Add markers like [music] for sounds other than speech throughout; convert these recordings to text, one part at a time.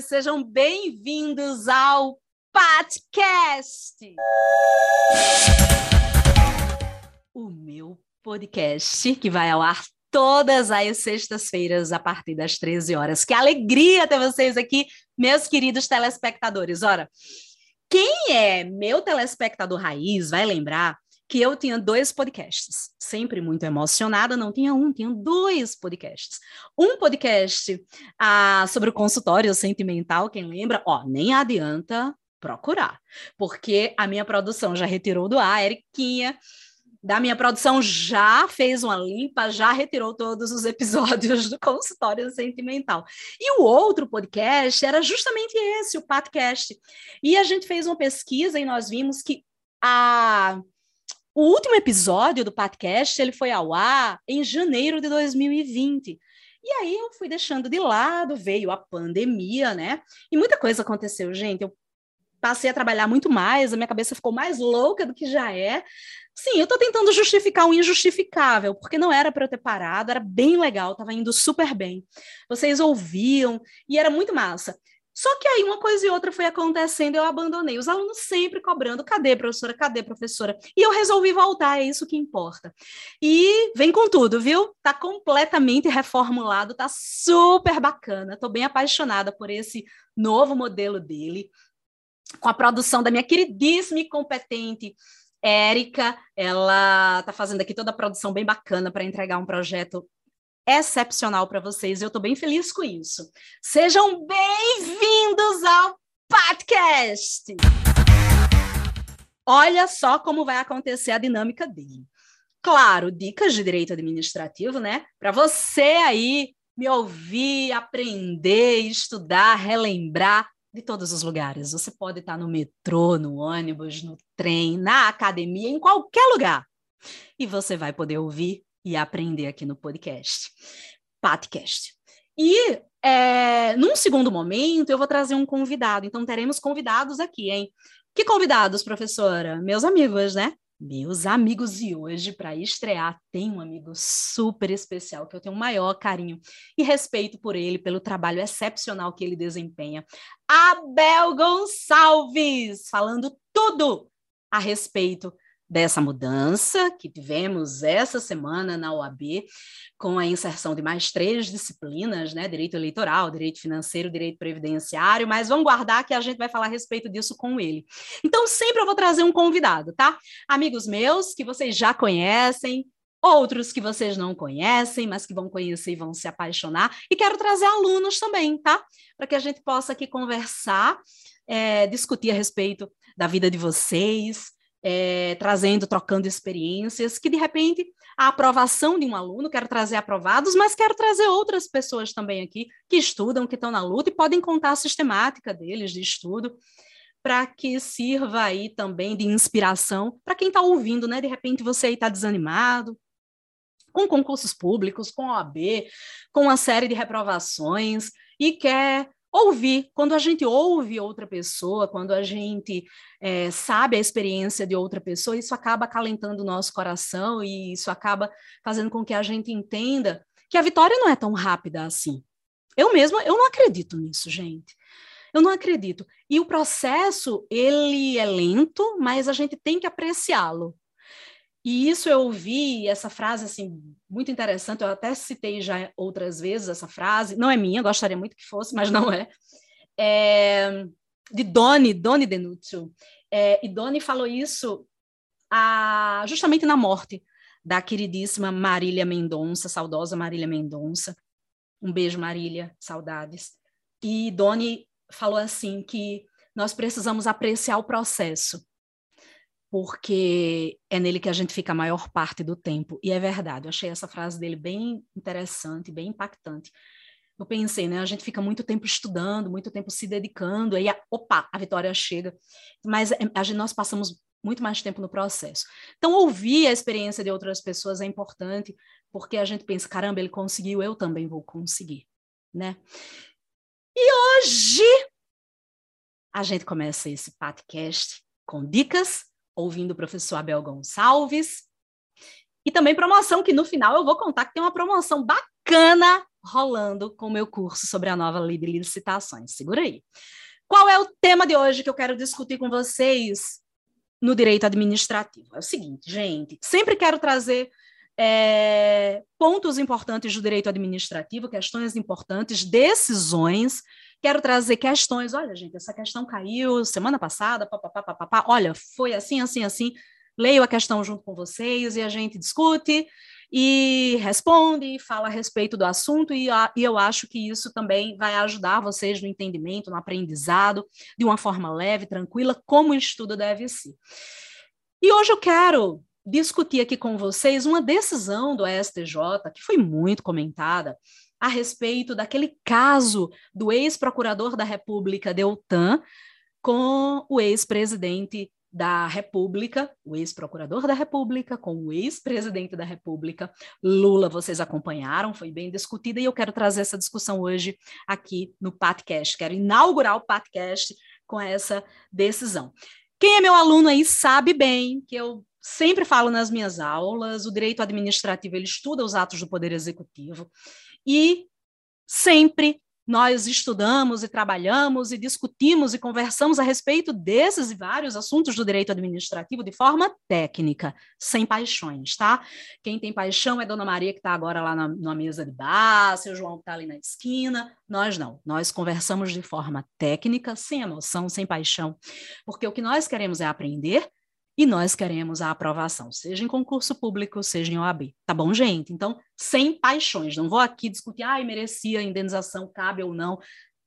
Sejam bem-vindos ao podcast. O meu podcast que vai ao ar todas as sextas-feiras a partir das 13 horas. Que alegria ter vocês aqui, meus queridos telespectadores. Ora, quem é meu telespectador raiz vai lembrar que eu tinha dois podcasts. Sempre muito emocionada, não tinha um, tinha dois podcasts. Um podcast ah, sobre o consultório sentimental, quem lembra? Ó, nem adianta procurar, porque a minha produção já retirou do ar, a Eriquinha da minha produção já fez uma limpa, já retirou todos os episódios do consultório sentimental. E o outro podcast era justamente esse, o podcast. E a gente fez uma pesquisa e nós vimos que a o último episódio do podcast ele foi ao ar em janeiro de 2020. E aí eu fui deixando de lado, veio a pandemia, né? E muita coisa aconteceu, gente. Eu passei a trabalhar muito mais, a minha cabeça ficou mais louca do que já é. Sim, eu estou tentando justificar o injustificável, porque não era para eu ter parado, era bem legal, estava indo super bem. Vocês ouviam e era muito massa. Só que aí uma coisa e outra foi acontecendo, eu abandonei. Os alunos sempre cobrando: cadê, professora? Cadê, professora? E eu resolvi voltar, é isso que importa. E vem com tudo, viu? Tá completamente reformulado, tá super bacana. Tô bem apaixonada por esse novo modelo dele, com a produção da minha queridíssima e competente Érica. Ela tá fazendo aqui toda a produção bem bacana para entregar um projeto excepcional para vocês eu estou bem feliz com isso. Sejam bem-vindos ao podcast! Olha só como vai acontecer a dinâmica dele. Claro, dicas de direito administrativo, né? Para você aí me ouvir, aprender, estudar, relembrar de todos os lugares. Você pode estar no metrô, no ônibus, no trem, na academia, em qualquer lugar. E você vai poder ouvir e aprender aqui no podcast. Podcast. E é, num segundo momento, eu vou trazer um convidado. Então, teremos convidados aqui, hein? Que convidados, professora? Meus amigos, né? Meus amigos, e hoje, para estrear, tem um amigo super especial que eu tenho o maior carinho e respeito por ele, pelo trabalho excepcional que ele desempenha. Abel Gonçalves, falando tudo a respeito dessa mudança que tivemos essa semana na OAB, com a inserção de mais três disciplinas, né? Direito eleitoral, direito financeiro, direito previdenciário, mas vamos guardar que a gente vai falar a respeito disso com ele. Então, sempre eu vou trazer um convidado, tá? Amigos meus que vocês já conhecem, outros que vocês não conhecem, mas que vão conhecer e vão se apaixonar. E quero trazer alunos também, tá? Para que a gente possa aqui conversar, é, discutir a respeito da vida de vocês, é, trazendo, trocando experiências, que de repente a aprovação de um aluno, quero trazer aprovados, mas quero trazer outras pessoas também aqui que estudam, que estão na luta e podem contar a sistemática deles de estudo, para que sirva aí também de inspiração para quem está ouvindo, né? De repente você aí está desanimado, com concursos públicos, com OAB, com uma série de reprovações e quer ouvir. Quando a gente ouve outra pessoa, quando a gente é, sabe a experiência de outra pessoa, isso acaba acalentando o nosso coração e isso acaba fazendo com que a gente entenda que a vitória não é tão rápida assim. Eu mesma, eu não acredito nisso, gente. Eu não acredito. E o processo, ele é lento, mas a gente tem que apreciá-lo. E isso eu ouvi, essa frase, assim, muito interessante, eu até citei já outras vezes essa frase, não é minha, gostaria muito que fosse, mas não é, é de Doni, Doni Denúcio. É, e Doni falou isso a, justamente na morte da queridíssima Marília Mendonça, saudosa Marília Mendonça. Um beijo, Marília, saudades. E Doni falou assim que nós precisamos apreciar o processo porque é nele que a gente fica a maior parte do tempo. E é verdade, eu achei essa frase dele bem interessante, bem impactante. Eu pensei, né? A gente fica muito tempo estudando, muito tempo se dedicando, aí, opa, a vitória chega. Mas é, a gente, nós passamos muito mais tempo no processo. Então, ouvir a experiência de outras pessoas é importante, porque a gente pensa, caramba, ele conseguiu, eu também vou conseguir, né? E hoje a gente começa esse podcast com dicas ouvindo o professor Abel Gonçalves. E também promoção, que no final eu vou contar que tem uma promoção bacana rolando com o meu curso sobre a nova lei de licitações. Segura aí. Qual é o tema de hoje que eu quero discutir com vocês no direito administrativo? É o seguinte, gente, sempre quero trazer é, pontos importantes do direito administrativo, questões importantes, decisões. Quero trazer questões. Olha, gente, essa questão caiu semana passada. Olha, foi assim, assim, assim. Leio a questão junto com vocês e a gente discute e responde, fala a respeito do assunto, e, a, e eu acho que isso também vai ajudar vocês no entendimento, no aprendizado, de uma forma leve, tranquila, como o estudo deve ser. E hoje eu quero discutir aqui com vocês uma decisão do STJ, que foi muito comentada, a respeito daquele caso do ex-procurador da República, Deltan, com o ex-presidente da República, o ex-procurador da República, com o ex-presidente da República, Lula, vocês acompanharam, foi bem discutida, e eu quero trazer essa discussão hoje aqui no podcast. Quero inaugurar o podcast com essa decisão. Quem é meu aluno aí sabe bem que eu sempre falo nas minhas aulas, o direito administrativo ele estuda os atos do Poder Executivo e sempre nós estudamos e trabalhamos e discutimos e conversamos a respeito desses e vários assuntos do direito administrativo de forma técnica, sem paixões, tá? Quem tem paixão é Dona Maria, que está agora lá na, na, mesa de bar, seu João que está ali na esquina. Nós não. Nós conversamos de forma técnica, sem emoção, sem paixão, porque o que nós queremos é aprender e nós queremos a aprovação, seja em concurso público, seja em OAB. Tá bom, gente? Então, sem paixões. Não vou aqui discutir, ah, merecia a indenização, cabe ou não.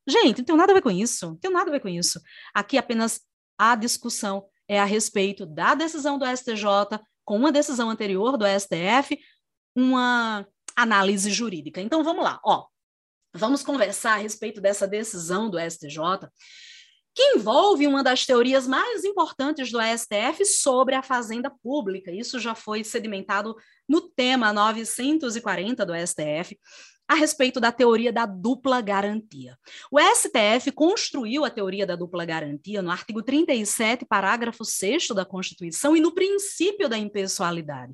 Gente, não tem nada a ver com isso. Não tem nada a ver com isso. Aqui apenas a discussão é a respeito da decisão do STJ com uma decisão anterior do STF, uma análise jurídica. Então, vamos lá. Ó, vamos conversar a respeito dessa decisão do STJ que envolve uma das teorias mais importantes do STF sobre a fazenda pública. Isso já foi sedimentado no tema 940 do STF, a respeito da teoria da dupla garantia. O STF construiu a teoria da dupla garantia no artigo 37, parágrafo 6 da Constituição e no princípio da impessoalidade.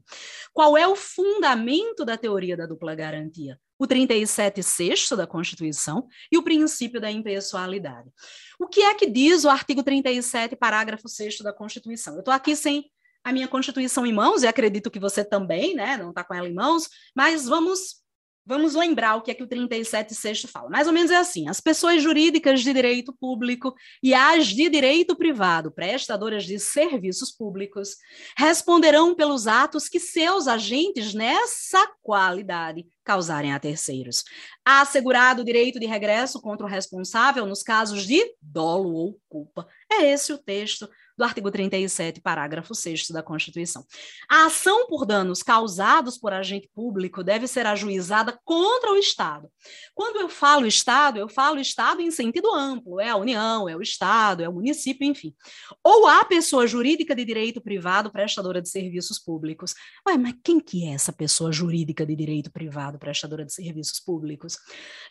Qual é o fundamento da teoria da dupla garantia? O 37 sexto da Constituição e o princípio da impessoalidade. O que é que diz o artigo 37, parágrafo 6 da Constituição? Eu estou aqui sem a minha Constituição em mãos, e acredito que você também, né, não está com ela em mãos, mas vamos Vamos lembrar o que é que o 37.6 fala. Mais ou menos é assim: as pessoas jurídicas de direito público e as de direito privado, prestadoras de serviços públicos, responderão pelos atos que seus agentes nessa qualidade causarem a terceiros. Assegurado o direito de regresso contra o responsável nos casos de dolo ou culpa. É esse o texto do artigo 37, parágrafo 6 da Constituição. A ação por danos causados por agente público deve ser ajuizada contra o Estado. Quando eu falo Estado, eu falo Estado em sentido amplo, é a União, é o Estado, é o município, enfim. Ou a pessoa jurídica de direito privado prestadora de serviços públicos. Ué, mas quem que é essa pessoa jurídica de direito privado prestadora de serviços públicos?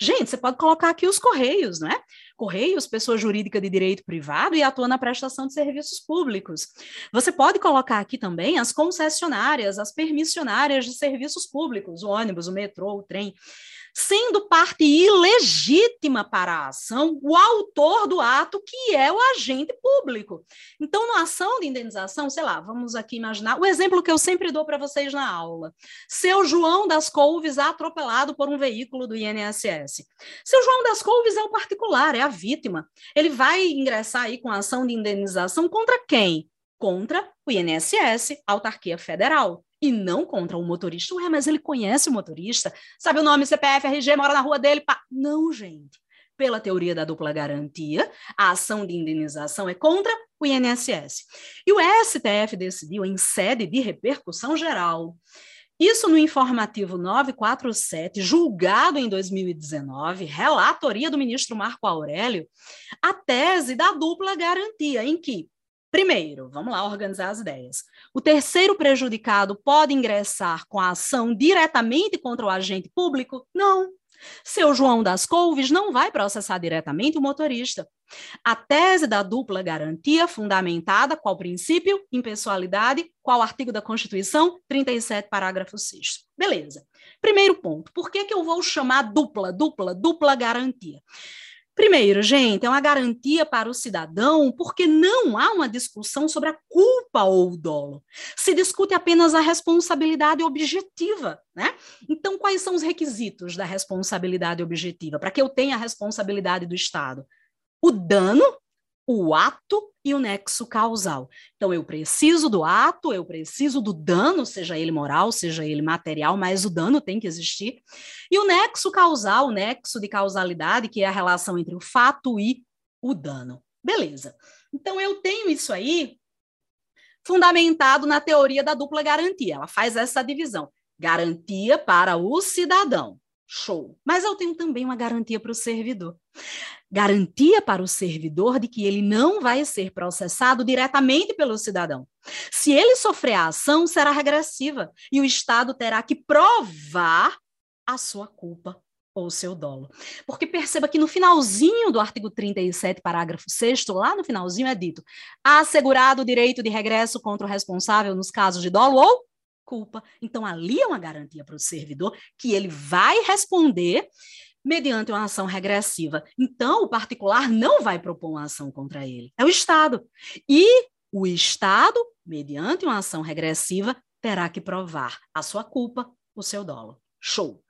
Gente, você pode colocar aqui os Correios, não é? Correios, pessoa jurídica de direito privado e atua na prestação de serviços públicos. Você pode colocar aqui também as concessionárias, as permissionárias de serviços públicos, o ônibus, o metrô, o trem sendo parte ilegítima para a ação o autor do ato, que é o agente público. Então, na ação de indenização, sei lá, vamos aqui imaginar o exemplo que eu sempre dou para vocês na aula. Seu João das Couves é atropelado por um veículo do INSS. Seu João das Couves é o particular, é a vítima. Ele vai ingressar aí com a ação de indenização contra quem? Contra o INSS, autarquia federal e não contra o motorista. Ué, mas ele conhece o motorista, sabe o nome, CPF, RG, mora na rua dele. Pá. Não, gente. Pela teoria da dupla garantia, a ação de indenização é contra o INSS. E o STF decidiu, em sede de repercussão geral, isso no informativo 947, julgado em 2019, relatoria do ministro Marco Aurélio, a tese da dupla garantia, em que Primeiro, vamos lá organizar as ideias. O terceiro prejudicado pode ingressar com a ação diretamente contra o agente público? Não. Seu João das Couves não vai processar diretamente o motorista. A tese da dupla garantia, fundamentada qual princípio? Impessoalidade, qual artigo da Constituição? 37, parágrafo 6. Beleza. Primeiro ponto, por que, que eu vou chamar dupla, dupla, dupla garantia? Primeiro, gente, é uma garantia para o cidadão porque não há uma discussão sobre a culpa ou o dolo. Se discute apenas a responsabilidade objetiva, né? Então, quais são os requisitos da responsabilidade objetiva para que eu tenha a responsabilidade do Estado? O dano o ato e o nexo causal. Então, eu preciso do ato, eu preciso do dano, seja ele moral, seja ele material, mas o dano tem que existir. E o nexo causal, o nexo de causalidade, que é a relação entre o fato e o dano. Beleza. Então, eu tenho isso aí fundamentado na teoria da dupla garantia. Ela faz essa divisão. Garantia para o cidadão. Show. Mas eu tenho também uma garantia para o servidor garantia para o servidor de que ele não vai ser processado diretamente pelo cidadão. Se ele sofrer a ação, será regressiva e o Estado terá que provar a sua culpa ou seu dolo. Porque perceba que no finalzinho do artigo 37, parágrafo 6 lá no finalzinho é dito: assegurado o direito de regresso contra o responsável nos casos de dolo ou culpa. Então ali é uma garantia para o servidor que ele vai responder mediante uma ação regressiva. Então, o particular não vai propor uma ação contra ele, é o Estado. E o Estado, mediante uma ação regressiva, terá que provar a sua culpa, o seu dolo. Show.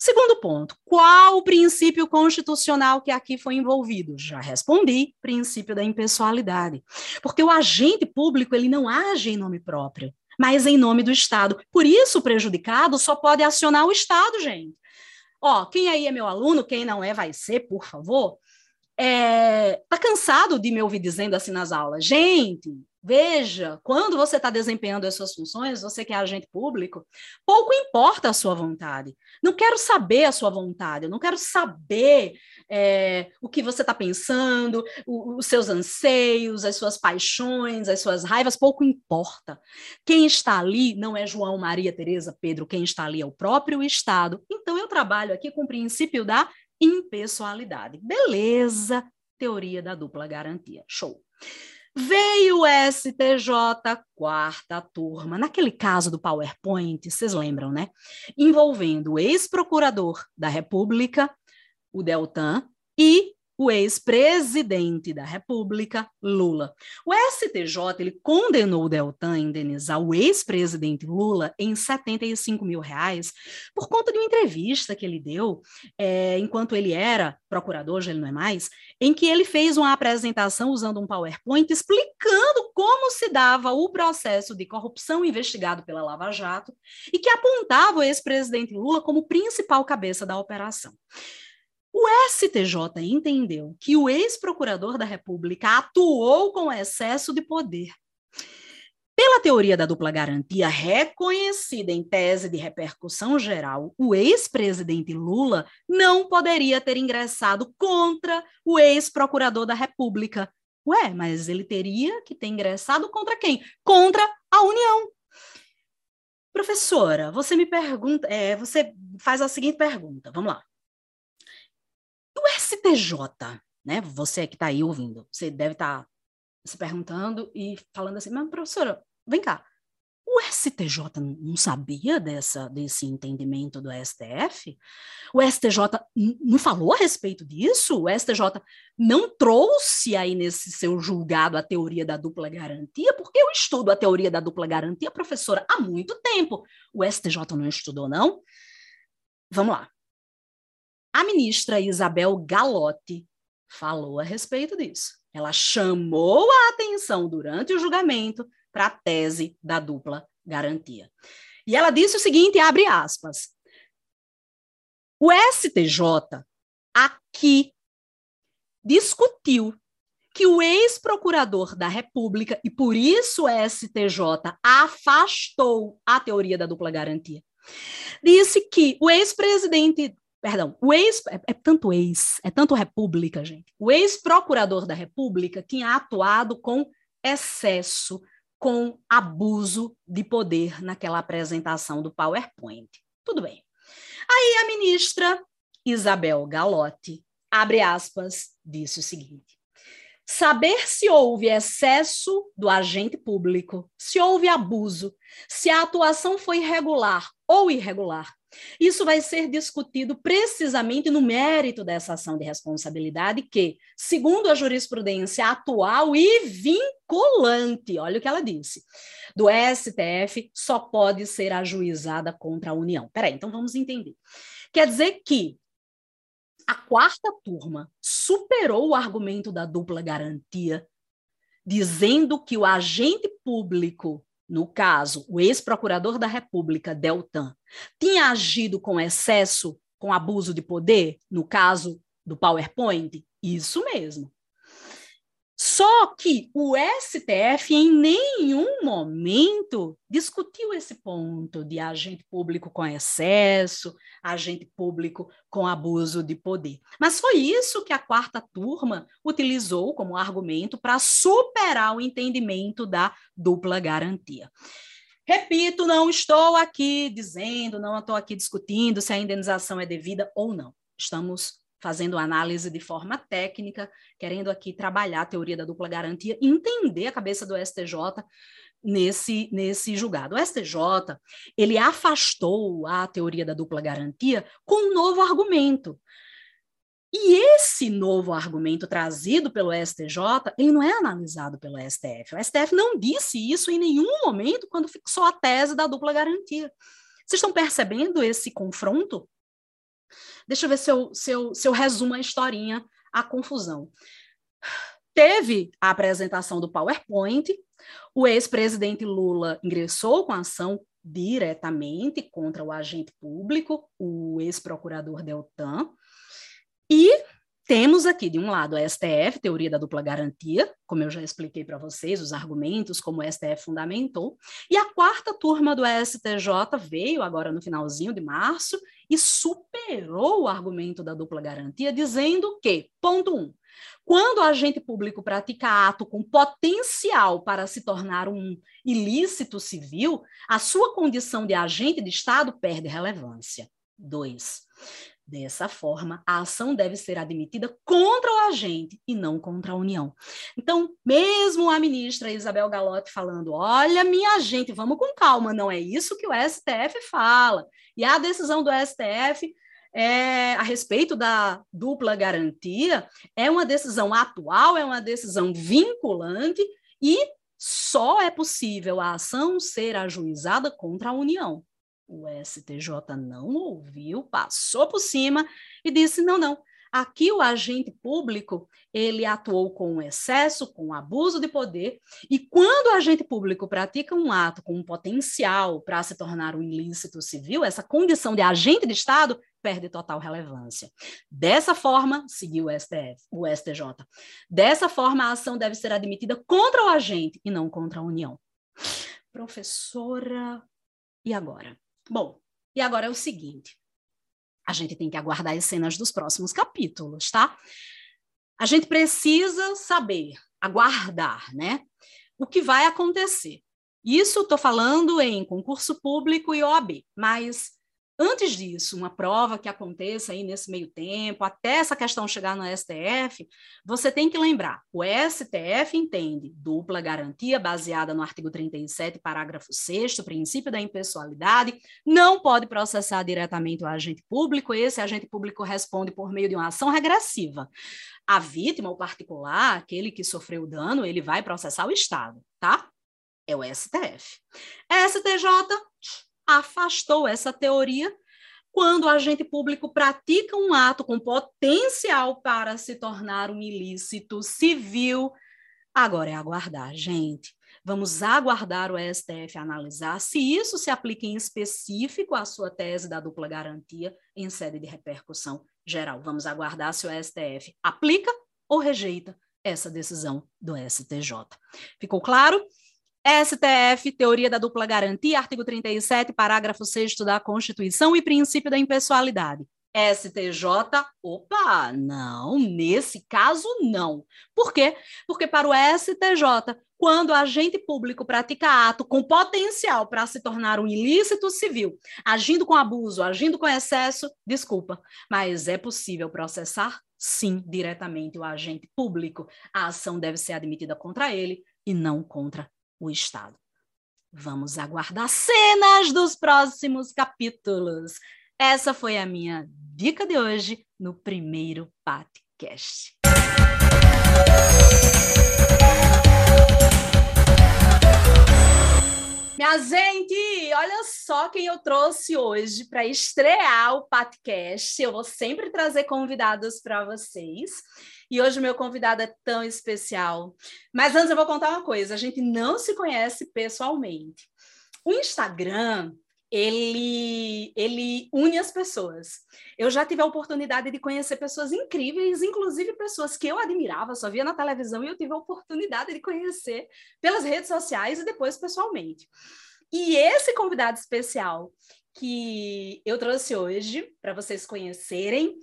Segundo ponto, qual o princípio constitucional que aqui foi envolvido? Já respondi, princípio da impessoalidade. Porque o agente público, ele não age em nome próprio, mas em nome do Estado. Por isso, o prejudicado só pode acionar o Estado, gente. Ó, quem aí é meu aluno, quem não é, vai ser, por favor. É, tá cansado de me ouvir dizendo assim nas aulas, gente, veja, quando você está desempenhando as suas funções, você que é agente público, pouco importa a sua vontade. Não quero saber a sua vontade, eu não quero saber é, o que você está pensando, o, os seus anseios, as suas paixões, as suas raivas, pouco importa. Quem está ali não é João, Maria, Tereza, Pedro, quem está ali é o próprio Estado. Então eu trabalho aqui com o princípio da impessoalidade. Beleza, teoria da dupla garantia. Show. Veio o STJ, quarta turma, naquele caso do PowerPoint, vocês lembram, né? Envolvendo o ex-procurador da República, o Deltan, e o ex-presidente da República, Lula. O STJ ele condenou o Deltan a indenizar o ex-presidente Lula em 75 mil reais por conta de uma entrevista que ele deu é, enquanto ele era procurador, já ele não é mais, em que ele fez uma apresentação usando um PowerPoint explicando como se dava o processo de corrupção investigado pela Lava Jato e que apontava o ex-presidente Lula como principal cabeça da operação. O STJ entendeu que o ex-procurador da República atuou com excesso de poder. Pela teoria da dupla garantia, reconhecida em tese de repercussão geral, o ex-presidente Lula não poderia ter ingressado contra o ex-procurador da República. Ué, mas ele teria que ter ingressado contra quem? Contra a União. Professora, você me pergunta, é, você faz a seguinte pergunta, vamos lá. STJ, né? Você que está aí ouvindo, você deve estar tá se perguntando e falando assim, mas professora, vem cá, o STJ não sabia dessa, desse entendimento do STF? O STJ não falou a respeito disso? O STJ não trouxe aí nesse seu julgado a teoria da dupla garantia? Porque eu estudo a teoria da dupla garantia, professora, há muito tempo. O STJ não estudou, não? Vamos lá. A ministra Isabel Galotti falou a respeito disso. Ela chamou a atenção durante o julgamento para a tese da dupla garantia. E ela disse o seguinte, abre aspas, o STJ aqui discutiu que o ex-procurador da República, e por isso o STJ afastou a teoria da dupla garantia, disse que o ex-presidente Perdão, o ex. É, é, tanto ex, é tanto república, gente. O ex-procurador da República tinha atuado com excesso, com abuso de poder naquela apresentação do PowerPoint. Tudo bem. Aí a ministra Isabel Galotti, abre aspas, disse o seguinte: Saber se houve excesso do agente público, se houve abuso, se a atuação foi regular ou irregular. Isso vai ser discutido precisamente no mérito dessa ação de responsabilidade, que, segundo a jurisprudência atual e vinculante, olha o que ela disse, do STF, só pode ser ajuizada contra a União. Peraí, então vamos entender. Quer dizer que a quarta turma superou o argumento da dupla garantia, dizendo que o agente público, no caso, o ex-procurador da República, Deltan, tinha agido com excesso, com abuso de poder, no caso do PowerPoint? Isso mesmo. Só que o STF em nenhum momento discutiu esse ponto de agente público com excesso, agente público com abuso de poder. Mas foi isso que a quarta turma utilizou como argumento para superar o entendimento da dupla garantia. Repito, não estou aqui dizendo, não estou aqui discutindo se a indenização é devida ou não. Estamos fazendo análise de forma técnica, querendo aqui trabalhar a teoria da dupla garantia, entender a cabeça do STJ nesse, nesse julgado. O STJ, ele afastou a teoria da dupla garantia com um novo argumento. E esse novo argumento trazido pelo STJ, ele não é analisado pelo STF. O STF não disse isso em nenhum momento quando fixou a tese da dupla garantia. Vocês estão percebendo esse confronto? Deixa eu ver se eu, se eu, se eu resumo a historinha, a confusão. Teve a apresentação do PowerPoint, o ex-presidente Lula ingressou com ação diretamente contra o agente público, o ex-procurador Deltan, e temos aqui, de um lado, a STF, teoria da dupla garantia, como eu já expliquei para vocês, os argumentos, como o STF fundamentou, e a quarta turma do STJ veio agora no finalzinho de março e superou o argumento da dupla garantia, dizendo que, ponto um, quando o agente público pratica ato com potencial para se tornar um ilícito civil, a sua condição de agente de Estado perde relevância. Dois, Dessa forma, a ação deve ser admitida contra o agente e não contra a União. Então, mesmo a ministra Isabel Galotti falando: olha, minha gente, vamos com calma, não é isso que o STF fala. E a decisão do STF é, a respeito da dupla garantia é uma decisão atual, é uma decisão vinculante e só é possível a ação ser ajuizada contra a União. O STJ não ouviu, passou por cima e disse: não, não. Aqui o agente público ele atuou com excesso, com abuso de poder, e quando o agente público pratica um ato com um potencial para se tornar um ilícito civil, essa condição de agente de Estado perde total relevância. Dessa forma, seguiu o STF, o STJ. Dessa forma, a ação deve ser admitida contra o agente e não contra a União. Professora, e agora? Bom, e agora é o seguinte: a gente tem que aguardar as cenas dos próximos capítulos, tá? A gente precisa saber, aguardar, né? O que vai acontecer. Isso estou falando em concurso público e OAB, mas Antes disso, uma prova que aconteça aí nesse meio tempo, até essa questão chegar no STF, você tem que lembrar: o STF entende dupla garantia baseada no artigo 37, parágrafo 6, princípio da impessoalidade, não pode processar diretamente o agente público, esse agente público responde por meio de uma ação regressiva. A vítima, o particular, aquele que sofreu o dano, ele vai processar o Estado, tá? É o STF. STJ afastou essa teoria quando o agente público pratica um ato com potencial para se tornar um ilícito civil. Agora é aguardar, gente. Vamos aguardar o STF analisar se isso se aplica em específico à sua tese da dupla garantia em sede de repercussão geral. Vamos aguardar se o STF aplica ou rejeita essa decisão do STJ. Ficou claro? STF, teoria da dupla garantia, artigo 37, parágrafo 6 da Constituição e princípio da impessoalidade. STJ, opa, não, nesse caso não. Por quê? Porque para o STJ, Quando o agente público pratica ato com potencial para se tornar um ilícito civil, agindo com abuso, agindo com excesso, desculpa, mas é possível processar sim diretamente o agente público. A ação deve ser admitida contra ele e não contra o Estado. Vamos aguardar cenas dos próximos capítulos. Essa foi a minha dica de hoje no primeiro podcast. Minha gente, olha só quem eu trouxe hoje para estrear o podcast. Eu vou sempre trazer convidados para vocês. E hoje o meu convidado é tão especial. Mas antes eu vou contar uma coisa: a gente não se conhece pessoalmente. O Instagram ele, ele une as pessoas. Eu já tive a oportunidade de conhecer pessoas incríveis, inclusive pessoas que eu admirava, só via na televisão, e eu tive a oportunidade de conhecer pelas redes sociais e depois pessoalmente. E esse convidado especial que eu trouxe hoje, para vocês conhecerem,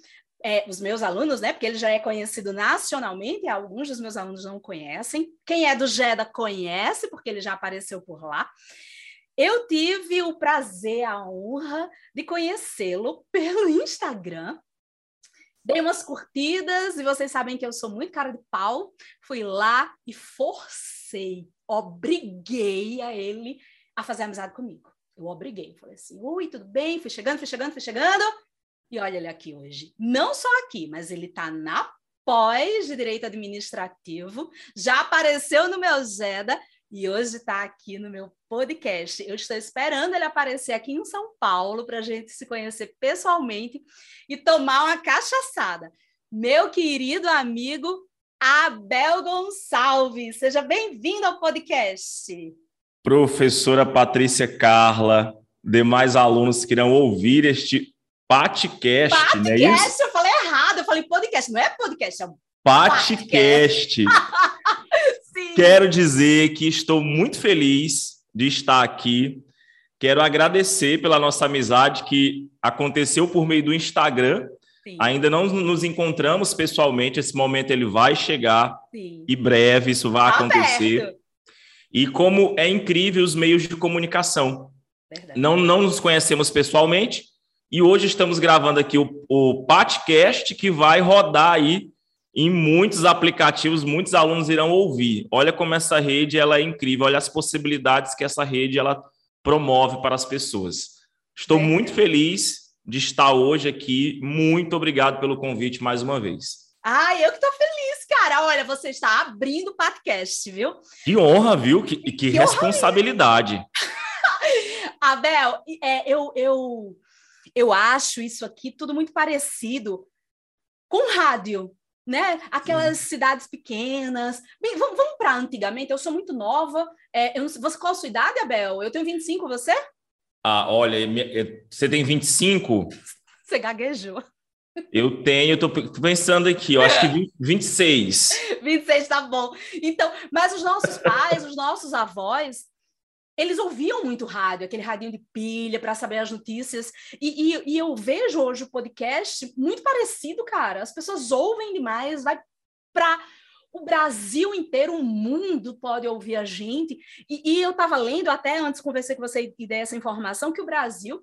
é, os meus alunos, né? Porque ele já é conhecido nacionalmente, alguns dos meus alunos não conhecem. Quem é do GEDA conhece, porque ele já apareceu por lá. Eu tive o prazer, a honra de conhecê-lo [laughs] pelo Instagram. Dei umas curtidas e vocês sabem que eu sou muito cara de pau. Fui lá e forcei, obriguei a ele a fazer amizade comigo. Eu obriguei, falei assim: "Ui, tudo bem?" Fui chegando, fui chegando, fui chegando. E olha ele aqui hoje. Não só aqui, mas ele está na pós de direito administrativo, já apareceu no meu Zeda e hoje está aqui no meu podcast. Eu estou esperando ele aparecer aqui em São Paulo para a gente se conhecer pessoalmente e tomar uma cachaçada. Meu querido amigo Abel Gonçalves, seja bem-vindo ao podcast. Professora Patrícia Carla, demais alunos que irão ouvir este podcast, podcast não é isso? eu falei errado, eu falei podcast, não é podcast, é podcast. [laughs] podcast. Quero dizer que estou muito feliz de estar aqui. Quero agradecer pela nossa amizade que aconteceu por meio do Instagram. Sim. Ainda não nos encontramos pessoalmente, esse momento ele vai chegar Sim. e breve isso vai tá acontecer. Aberto. E como é incrível os meios de comunicação. Verdade. Não, não nos conhecemos pessoalmente e hoje estamos gravando aqui o, o podcast que vai rodar aí em muitos aplicativos, muitos alunos irão ouvir. Olha como essa rede ela é incrível, olha as possibilidades que essa rede ela promove para as pessoas. Estou é. muito feliz de estar hoje aqui. Muito obrigado pelo convite mais uma vez. Ah, eu que estou feliz, cara. Olha, você está abrindo o podcast, viu? Que honra, viu? Que, que, que responsabilidade. [laughs] Abel, é, eu, eu, eu acho isso aqui tudo muito parecido com rádio né? Aquelas Sim. cidades pequenas. Bem, vamos, vamos para antigamente. Eu sou muito nova. É, eu, você, qual a sua idade, Abel? Eu tenho 25, você? Ah, olha, você tem 25? Você gaguejou. Eu tenho, tô pensando aqui, eu acho que 20, 26. 26 tá bom. Então, mas os nossos pais, os nossos avós, eles ouviam muito rádio, aquele radinho de pilha para saber as notícias. E, e, e, eu vejo hoje o podcast muito parecido, cara. As pessoas ouvem demais, vai para o Brasil inteiro, o mundo pode ouvir a gente. E, e eu estava lendo, até antes conversei com você e dei essa informação, que o Brasil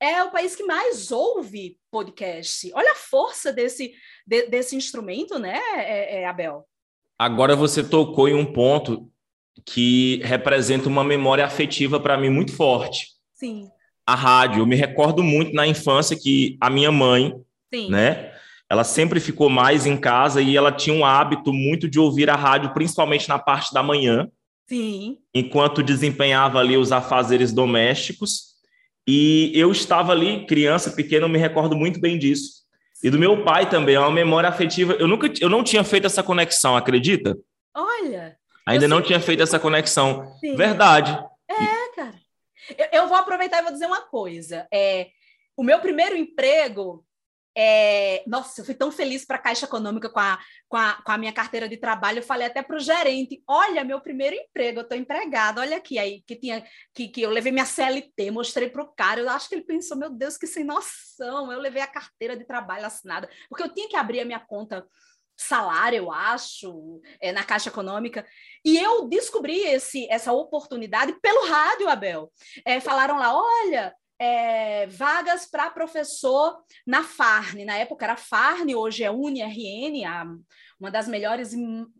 é o país que mais ouve podcast. Olha a força desse, de, desse instrumento, né, é, é, Abel? Agora você tocou em um ponto que representa uma memória afetiva para mim muito forte. Sim. A rádio, eu me recordo muito na infância que a minha mãe, Sim. né, ela sempre ficou mais em casa e ela tinha um hábito muito de ouvir a rádio, principalmente na parte da manhã. Sim. Enquanto desempenhava ali os afazeres domésticos. E eu estava ali, criança pequena, eu me recordo muito bem disso. E do meu pai também, é uma memória afetiva. Eu nunca, eu não tinha feito essa conexão, acredita? Olha. Ainda não tinha feito essa conexão. Sim. Verdade. É, cara. Eu, eu, vou aproveitar e vou dizer uma coisa. É, o meu primeiro emprego. É... Nossa, eu fui tão feliz para a Caixa Econômica com a, com, a, com a minha carteira de trabalho. Eu falei até para o gerente: olha, meu primeiro emprego, eu estou empregada, olha aqui. Aí que tinha que, que eu levei minha CLT, mostrei para o cara. Eu acho que ele pensou: meu Deus, que sem noção. Eu levei a carteira de trabalho assinada, porque eu tinha que abrir a minha conta salário, eu acho, é, na Caixa Econômica. E eu descobri esse, essa oportunidade pelo rádio, Abel. É, falaram lá: olha, é, vagas para professor na Farne. Na época era Farne, hoje é UniRN, a, uma das melhores e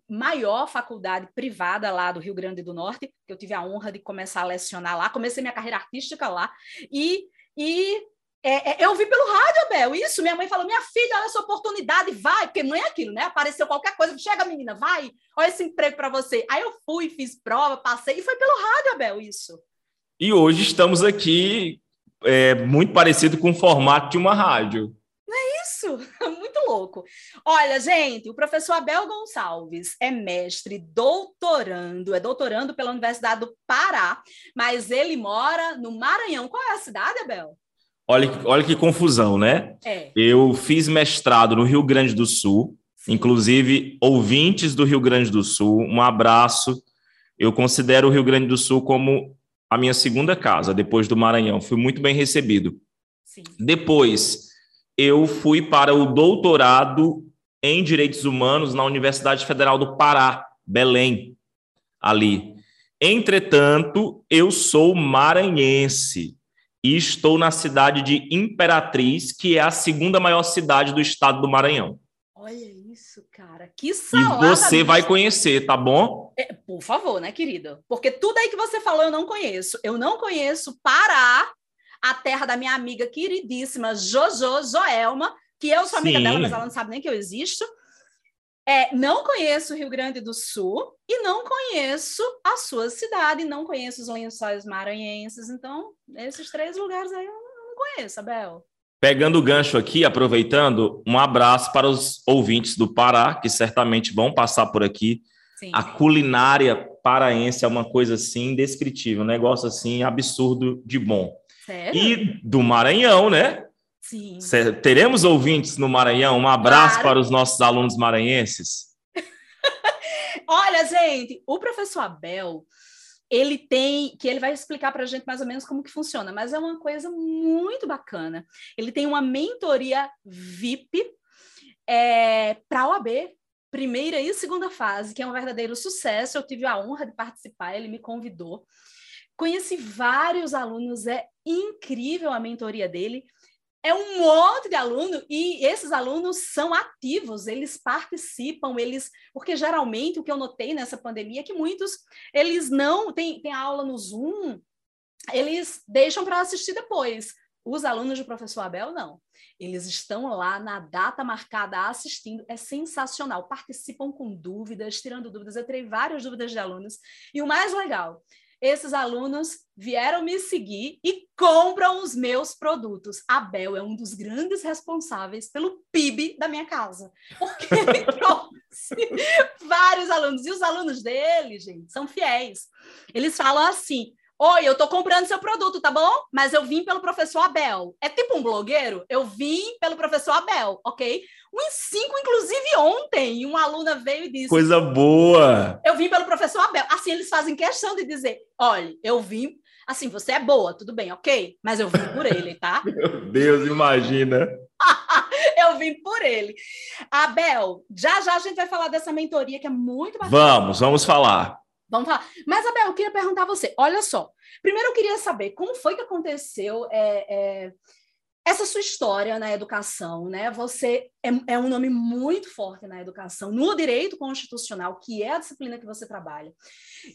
maior faculdade privada lá do Rio Grande do Norte, que eu tive a honra de começar a lecionar lá. Comecei minha carreira artística lá. E, e é, é, eu vi pelo rádio, Abel, isso. Minha mãe falou: minha filha, olha essa oportunidade, vai, porque não é aquilo, né? Apareceu qualquer coisa, chega, menina, vai, olha esse emprego para você. Aí eu fui, fiz prova, passei, e foi pelo rádio, Abel, isso. E hoje estamos aqui é, muito parecido com o formato de uma rádio. Não é isso? [laughs] Muito louco. Olha, gente, o professor Abel Gonçalves é mestre, doutorando, é doutorando pela Universidade do Pará, mas ele mora no Maranhão. Qual é a cidade, Abel? Olha, olha que confusão, né? É. Eu fiz mestrado no Rio Grande do Sul, Sim. inclusive ouvintes do Rio Grande do Sul, um abraço. Eu considero o Rio Grande do Sul como a minha segunda casa, depois do Maranhão. Fui muito bem recebido. Sim. Depois, eu fui para o doutorado em Direitos Humanos na Universidade Federal do Pará, Belém, ali. Entretanto, eu sou maranhense e estou na cidade de Imperatriz, que é a segunda maior cidade do estado do Maranhão. Olha isso, cara. Que salada. E você vai conhecer, tá bom? É, por favor, né, querida? Porque tudo aí que você falou eu não conheço. Eu não conheço Pará, a terra da minha amiga queridíssima Jojo Joelma, que eu sou amiga Sim. dela, mas ela não sabe nem que eu existo. É, não conheço o Rio Grande do Sul e não conheço a sua cidade, não conheço os lençóis maranhenses. Então, esses três lugares aí eu não conheço, Abel. Pegando o gancho aqui, aproveitando, um abraço para os ouvintes do Pará, que certamente vão passar por aqui. Sim. A culinária paraense é uma coisa assim indescritível, um negócio assim absurdo de bom. Sério? E do Maranhão, né? Sim. Teremos ouvintes no Maranhão? Um abraço claro. para os nossos alunos maranhenses. [laughs] Olha, gente, o professor Abel, ele tem, que ele vai explicar para a gente mais ou menos como que funciona, mas é uma coisa muito bacana. Ele tem uma mentoria VIP é, para a OAB, primeira e segunda fase, que é um verdadeiro sucesso. Eu tive a honra de participar, ele me convidou. Conheci vários alunos, é incrível a mentoria dele é um monte de aluno e esses alunos são ativos, eles participam, eles porque geralmente o que eu notei nessa pandemia é que muitos eles não têm, têm aula no Zoom, eles deixam para assistir depois. Os alunos do professor Abel não. Eles estão lá na data marcada assistindo, é sensacional. Participam com dúvidas, tirando dúvidas. Eu tirei várias dúvidas de alunos. E o mais legal esses alunos vieram me seguir e compram os meus produtos. A Bel é um dos grandes responsáveis pelo PIB da minha casa, porque ele [laughs] trouxe vários alunos. E os alunos dele, gente, são fiéis. Eles falam assim: Oi, eu tô comprando seu produto, tá bom? Mas eu vim pelo professor Abel. É tipo um blogueiro? Eu vim pelo professor Abel, ok? Uns cinco, inclusive ontem, uma aluna veio e disse: Coisa boa! Eu vim pelo professor Abel. Assim, eles fazem questão de dizer: olha, eu vim. Assim, você é boa, tudo bem, ok? Mas eu vim por ele, tá? [laughs] Meu Deus, imagina! [laughs] eu vim por ele. Abel, já já a gente vai falar dessa mentoria que é muito bacana. Vamos, vamos falar. Vamos falar. Mas, Abel, eu queria perguntar a você. Olha só. Primeiro, eu queria saber como foi que aconteceu é, é, essa sua história na educação, né? Você é, é, um nome muito forte na educação, no direito constitucional, que é a disciplina que você trabalha,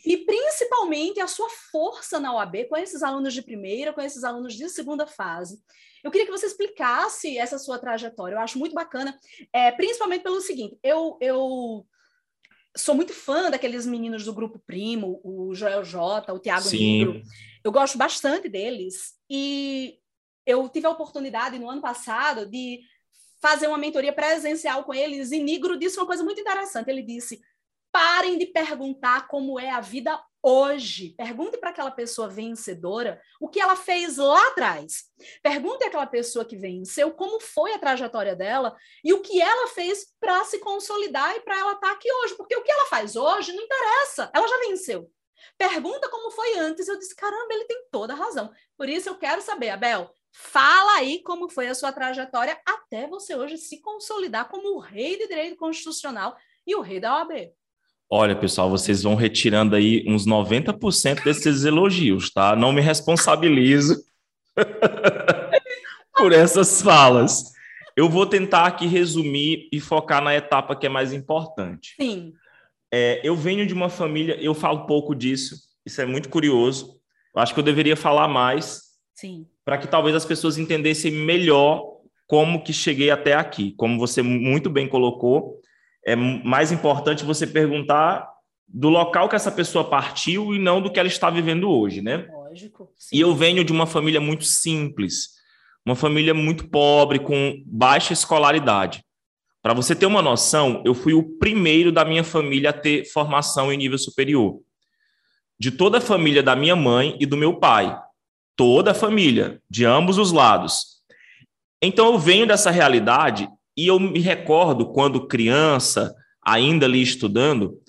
e principalmente a sua força na OAB com esses alunos de primeira, com esses alunos de segunda fase. Eu queria que você explicasse essa sua trajetória. Eu acho muito bacana, é, principalmente pelo seguinte: eu, eu sou muito fã daqueles meninos do grupo Primo, o Joel J, o Tiago Negro. Eu gosto bastante deles e eu tive a oportunidade no ano passado de fazer uma mentoria presencial com eles e Nigro disse uma coisa muito interessante. Ele disse: parem de perguntar como é a vida hoje. Pergunte para aquela pessoa vencedora o que ela fez lá atrás. Pergunte àquela pessoa que venceu como foi a trajetória dela e o que ela fez para se consolidar e para ela estar tá aqui hoje. Porque o que ela faz hoje não interessa, ela já venceu. Pergunta como foi antes. Eu disse, caramba, ele tem toda a razão. Por isso eu quero saber, Abel, Fala aí como foi a sua trajetória até você hoje se consolidar como o rei de direito constitucional e o rei da OAB. Olha, pessoal, vocês vão retirando aí uns 90% desses elogios, tá? Não me responsabilizo [laughs] por essas falas. Eu vou tentar aqui resumir e focar na etapa que é mais importante. Sim. É, eu venho de uma família, eu falo pouco disso, isso é muito curioso. Eu acho que eu deveria falar mais. Sim. Para que talvez as pessoas entendessem melhor como que cheguei até aqui. Como você muito bem colocou, é mais importante você perguntar do local que essa pessoa partiu e não do que ela está vivendo hoje, né? Lógico. Sim. E eu venho de uma família muito simples, uma família muito pobre, com baixa escolaridade. Para você ter uma noção, eu fui o primeiro da minha família a ter formação em nível superior. De toda a família da minha mãe e do meu pai. Toda a família, de ambos os lados. Então eu venho dessa realidade e eu me recordo quando criança, ainda ali estudando,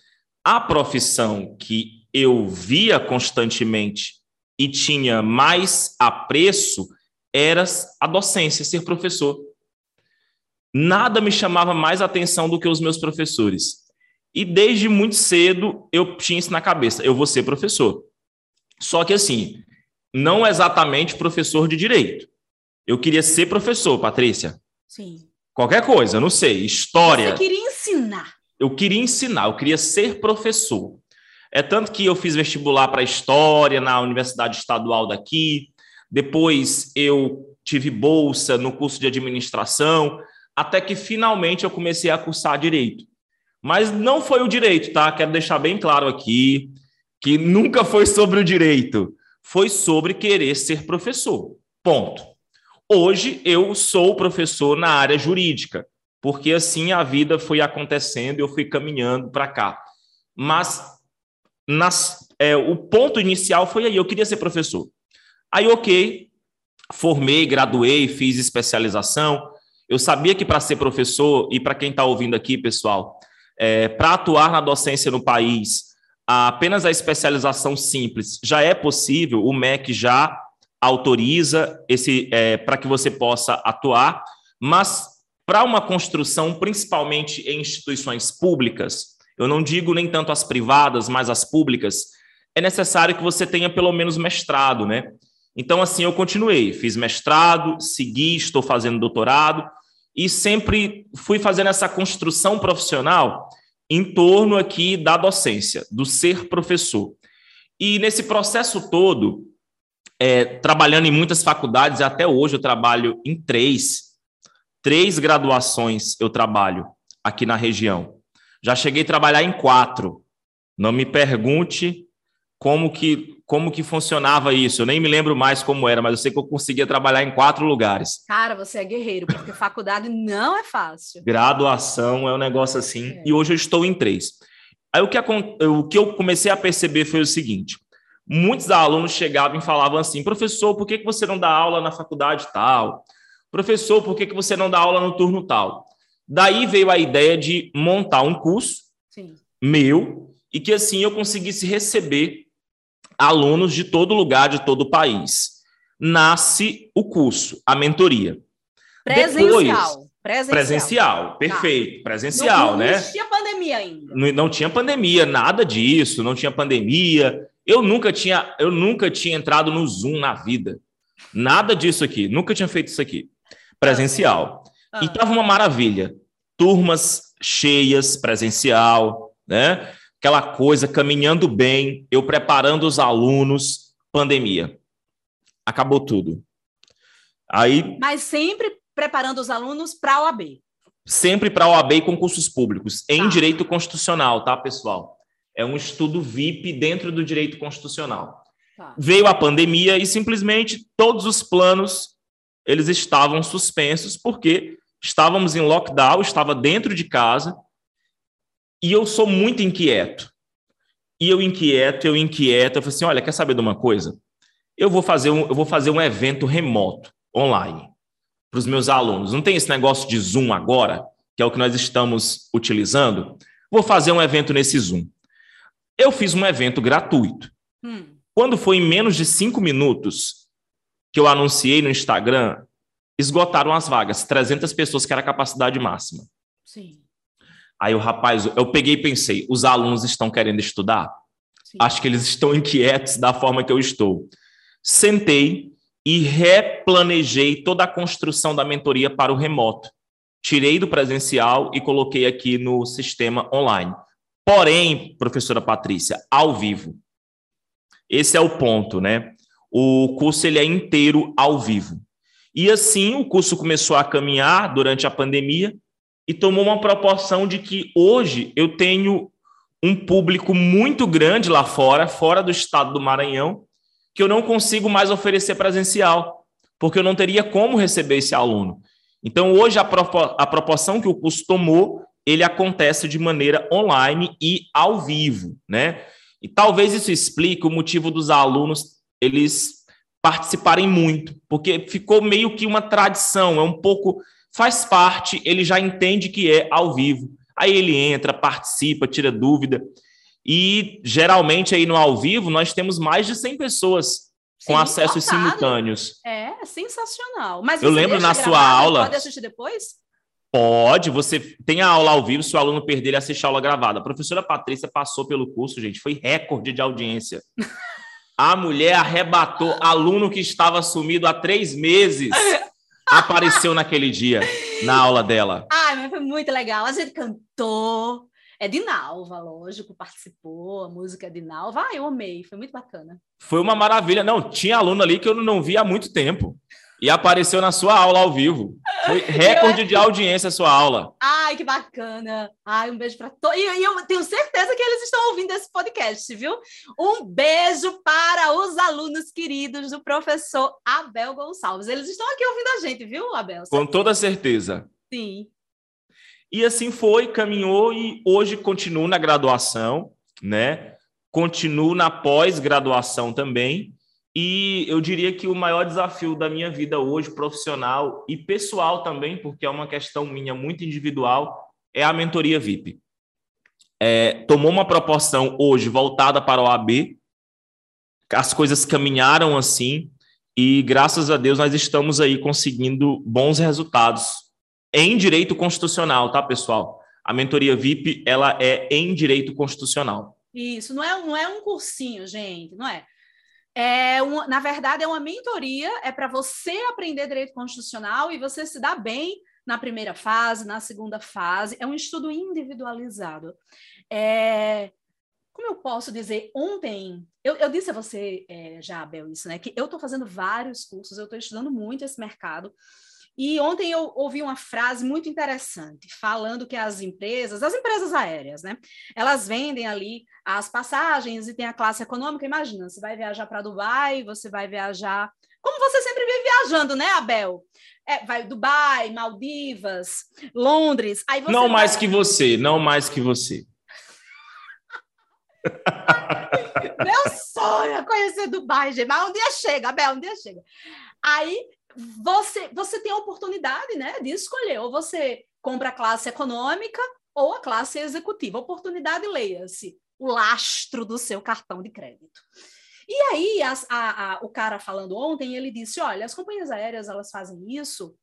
a profissão que eu via constantemente e tinha mais apreço era a docência, ser professor. Nada me chamava mais atenção do que os meus professores. E desde muito cedo eu tinha isso na cabeça, eu vou ser professor. Só que assim, não exatamente professor de direito. Eu queria ser professor, Patrícia. Sim. Qualquer coisa, não sei, história. Você queria ensinar. Eu queria ensinar, eu queria ser professor. É tanto que eu fiz vestibular para história na Universidade Estadual daqui. Depois eu tive bolsa no curso de administração, até que finalmente eu comecei a cursar direito. Mas não foi o direito, tá? Quero deixar bem claro aqui que nunca foi sobre o direito, foi sobre querer ser professor. Ponto. Hoje eu sou professor na área jurídica, porque assim a vida foi acontecendo e eu fui caminhando para cá. Mas nas, é, o ponto inicial foi aí, eu queria ser professor. Aí, ok, formei, graduei, fiz especialização. Eu sabia que para ser professor, e para quem está ouvindo aqui, pessoal, é, para atuar na docência no país, apenas a especialização simples já é possível, o MEC já autoriza esse é, para que você possa atuar, mas para uma construção, principalmente em instituições públicas, eu não digo nem tanto as privadas, mas as públicas, é necessário que você tenha pelo menos mestrado, né? Então, assim, eu continuei, fiz mestrado, segui, estou fazendo doutorado e sempre fui fazendo essa construção profissional em torno aqui da docência, do ser professor. E nesse processo todo, é, trabalhando em muitas faculdades, até hoje eu trabalho em três. Três graduações eu trabalho aqui na região. Já cheguei a trabalhar em quatro. Não me pergunte como que, como que funcionava isso. Eu nem me lembro mais como era, mas eu sei que eu conseguia trabalhar em quatro lugares. Cara, você é guerreiro, porque faculdade não é fácil. Graduação é um negócio assim. É. E hoje eu estou em três. Aí o que, o que eu comecei a perceber foi o seguinte: muitos alunos chegavam e falavam assim: professor, por que, que você não dá aula na faculdade tal? Professor, por que, que você não dá aula no turno tal? Daí veio a ideia de montar um curso Sim. meu e que assim eu conseguisse receber alunos de todo lugar, de todo o país. Nasce o curso, a mentoria. Presencial. Depois, presencial. Presencial, tá. perfeito. Tá. Presencial, não, né? Não tinha pandemia ainda. Não, não tinha pandemia, nada disso, não tinha pandemia. Eu nunca tinha, eu nunca tinha entrado no Zoom na vida. Nada disso aqui, nunca tinha feito isso aqui. Presencial. Ah. E tava uma maravilha. Turmas cheias, presencial, né? Aquela coisa caminhando bem, eu preparando os alunos, pandemia. Acabou tudo. Aí Mas sempre preparando os alunos para a OAB. Sempre para a OAB e concursos públicos, em tá. direito constitucional, tá, pessoal? É um estudo VIP dentro do direito constitucional. Tá. Veio a pandemia e simplesmente todos os planos eles estavam suspensos porque estávamos em lockdown, estava dentro de casa e eu sou muito inquieto. E eu inquieto, eu inquieto, eu falei assim, olha, quer saber de uma coisa? Eu vou fazer um, eu vou fazer um evento remoto, online, para os meus alunos. Não tem esse negócio de Zoom agora, que é o que nós estamos utilizando? Vou fazer um evento nesse Zoom. Eu fiz um evento gratuito. Hum. Quando foi em menos de cinco minutos, que eu anunciei no Instagram, esgotaram as vagas, 300 pessoas que era a capacidade máxima. Sim. Aí o rapaz, eu peguei e pensei, os alunos estão querendo estudar? Sim. Acho que eles estão inquietos da forma que eu estou. Sentei e replanejei toda a construção da mentoria para o remoto. Tirei do presencial e coloquei aqui no sistema online. Porém, professora Patrícia, ao vivo. Esse é o ponto, né? O curso ele é inteiro ao vivo. E assim o curso começou a caminhar durante a pandemia e tomou uma proporção de que hoje eu tenho um público muito grande lá fora, fora do estado do Maranhão, que eu não consigo mais oferecer presencial, porque eu não teria como receber esse aluno. Então, hoje, a, a proporção que o curso tomou, ele acontece de maneira online e ao vivo, né? E talvez isso explique o motivo dos alunos eles participarem muito, porque ficou meio que uma tradição, é um pouco faz parte, ele já entende que é ao vivo. Aí ele entra, participa, tira dúvida. E geralmente aí no ao vivo nós temos mais de 100 pessoas com Sim, acessos simultâneos. É, sensacional. Mas eu lembro na sua aula. Pode assistir depois? Pode, você tem a aula ao vivo, se o aluno perder, ele assiste a aula gravada. A professora Patrícia passou pelo curso, gente, foi recorde de audiência. [laughs] A mulher arrebatou aluno que estava sumido há três meses. apareceu naquele dia, na aula dela. Ah, mas foi muito legal. A gente cantou. É de Nalva, lógico, participou, a música é de Nalva. Ah, eu amei, foi muito bacana. Foi uma maravilha. Não, tinha aluno ali que eu não via há muito tempo e apareceu na sua aula ao vivo. Foi [laughs] recorde de audiência a sua aula. Ai, que bacana. Ai, um beijo para todos. E eu tenho certeza que eles estão ouvindo esse podcast, viu? Um beijo para os alunos queridos do professor Abel Gonçalves. Eles estão aqui ouvindo a gente, viu, Abel? Com toda certeza. Sim. E assim foi, caminhou e hoje continuo na graduação, né? Continuo na pós-graduação também e eu diria que o maior desafio da minha vida hoje, profissional e pessoal também, porque é uma questão minha muito individual, é a mentoria VIP. É, tomou uma proporção hoje voltada para o AB, as coisas caminharam assim, e graças a Deus nós estamos aí conseguindo bons resultados em direito constitucional, tá, pessoal? A mentoria VIP, ela é em direito constitucional. Isso, não é, não é um cursinho, gente, não é? É um, na verdade, é uma mentoria, é para você aprender direito constitucional e você se dar bem na primeira fase, na segunda fase. É um estudo individualizado. É, como eu posso dizer, ontem, eu, eu disse a você é, já, Abel, isso, né? Que eu estou fazendo vários cursos, eu estou estudando muito esse mercado. E ontem eu ouvi uma frase muito interessante, falando que as empresas, as empresas aéreas, né, elas vendem ali as passagens e tem a classe econômica. Imagina, você vai viajar para Dubai, você vai viajar. Como você sempre vive viajando, né, Abel? É, vai Dubai, Maldivas, Londres. Aí não vai... mais que você, não mais que você. [laughs] Meu sonho é conhecer Dubai, gente. Mas um dia chega, Abel, um dia chega. Aí você, você tem a oportunidade né, de escolher, ou você compra a classe econômica ou a classe executiva. Oportunidade, leia-se, o lastro do seu cartão de crédito. E aí, as, a, a, o cara falando ontem, ele disse: olha, as companhias aéreas elas fazem isso.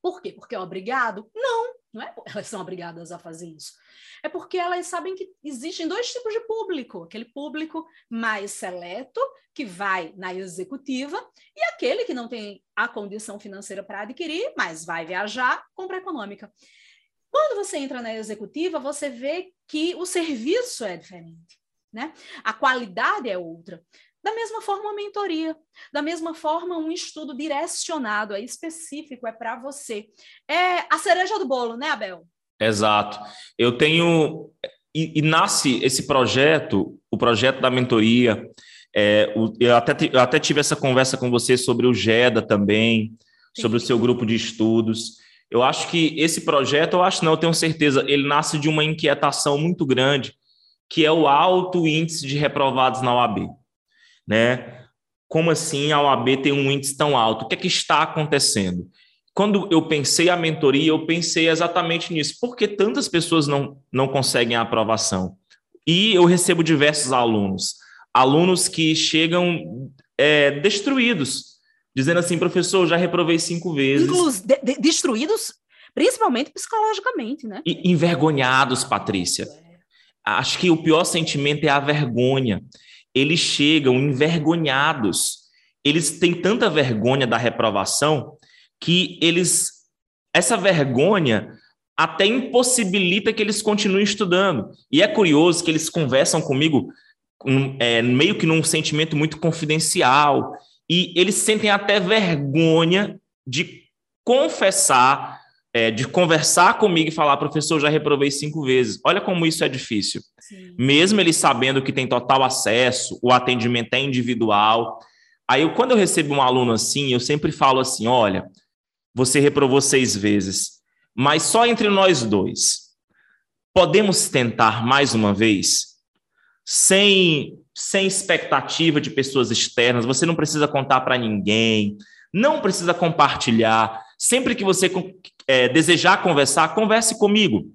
Por quê? Porque é obrigado? Não, não é elas são obrigadas a fazer isso. É porque elas sabem que existem dois tipos de público: aquele público mais seleto, que vai na executiva, e aquele que não tem a condição financeira para adquirir, mas vai viajar, compra econômica. Quando você entra na executiva, você vê que o serviço é diferente, né? A qualidade é outra. Da mesma forma, uma mentoria. Da mesma forma, um estudo direcionado, é específico, é para você. É a cereja do bolo, né, Abel? Exato. Eu tenho. E, e nasce esse projeto, o projeto da mentoria. É, o, eu, até, eu até tive essa conversa com você sobre o GEDA também, Sim. sobre o seu grupo de estudos. Eu acho que esse projeto, eu acho não, eu tenho certeza, ele nasce de uma inquietação muito grande, que é o alto índice de reprovados na OAB né? Como assim a OAB tem um índice tão alto? O que é que está acontecendo? Quando eu pensei a mentoria, eu pensei exatamente nisso. Por que tantas pessoas não, não conseguem a aprovação? E eu recebo diversos alunos, alunos que chegam é, destruídos, dizendo assim, professor, já reprovei cinco vezes. Inclusive, de, de, destruídos, principalmente psicologicamente, né? E envergonhados, Patrícia. É. Acho que o pior sentimento é a vergonha. Eles chegam envergonhados. Eles têm tanta vergonha da reprovação que eles essa vergonha até impossibilita que eles continuem estudando. E é curioso que eles conversam comigo é, meio que num sentimento muito confidencial, e eles sentem até vergonha de confessar, é, de conversar comigo e falar, professor, já reprovei cinco vezes. Olha como isso é difícil. Sim. Mesmo eles sabendo que tem total acesso, o atendimento é individual. Aí, quando eu recebo um aluno assim, eu sempre falo assim: olha, você reprovou seis vezes, mas só entre nós dois. Podemos tentar mais uma vez? Sem, sem expectativa de pessoas externas, você não precisa contar para ninguém, não precisa compartilhar. Sempre que você é, desejar conversar, converse comigo.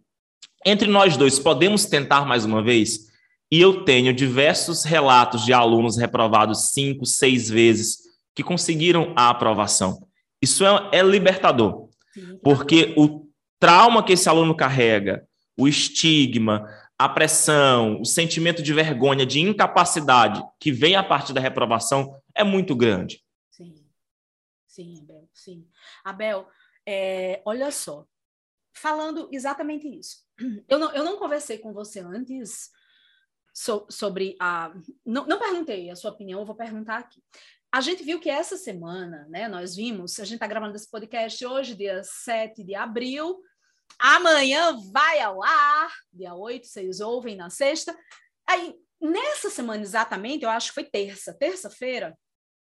Entre nós dois, podemos tentar mais uma vez? E eu tenho diversos relatos de alunos reprovados cinco, seis vezes que conseguiram a aprovação. Isso é, é libertador, porque o trauma que esse aluno carrega, o estigma, a pressão, o sentimento de vergonha, de incapacidade que vem a partir da reprovação é muito grande. Sim, sim, Abel, sim. Abel, é, olha só, falando exatamente isso. Eu não, eu não conversei com você antes so, sobre a. Não, não perguntei a sua opinião, eu vou perguntar aqui. A gente viu que essa semana, né, nós vimos, a gente está gravando esse podcast hoje, dia 7 de abril, amanhã vai ao ar, dia 8, vocês ouvem na sexta. Aí, nessa semana exatamente, eu acho que foi terça, terça-feira,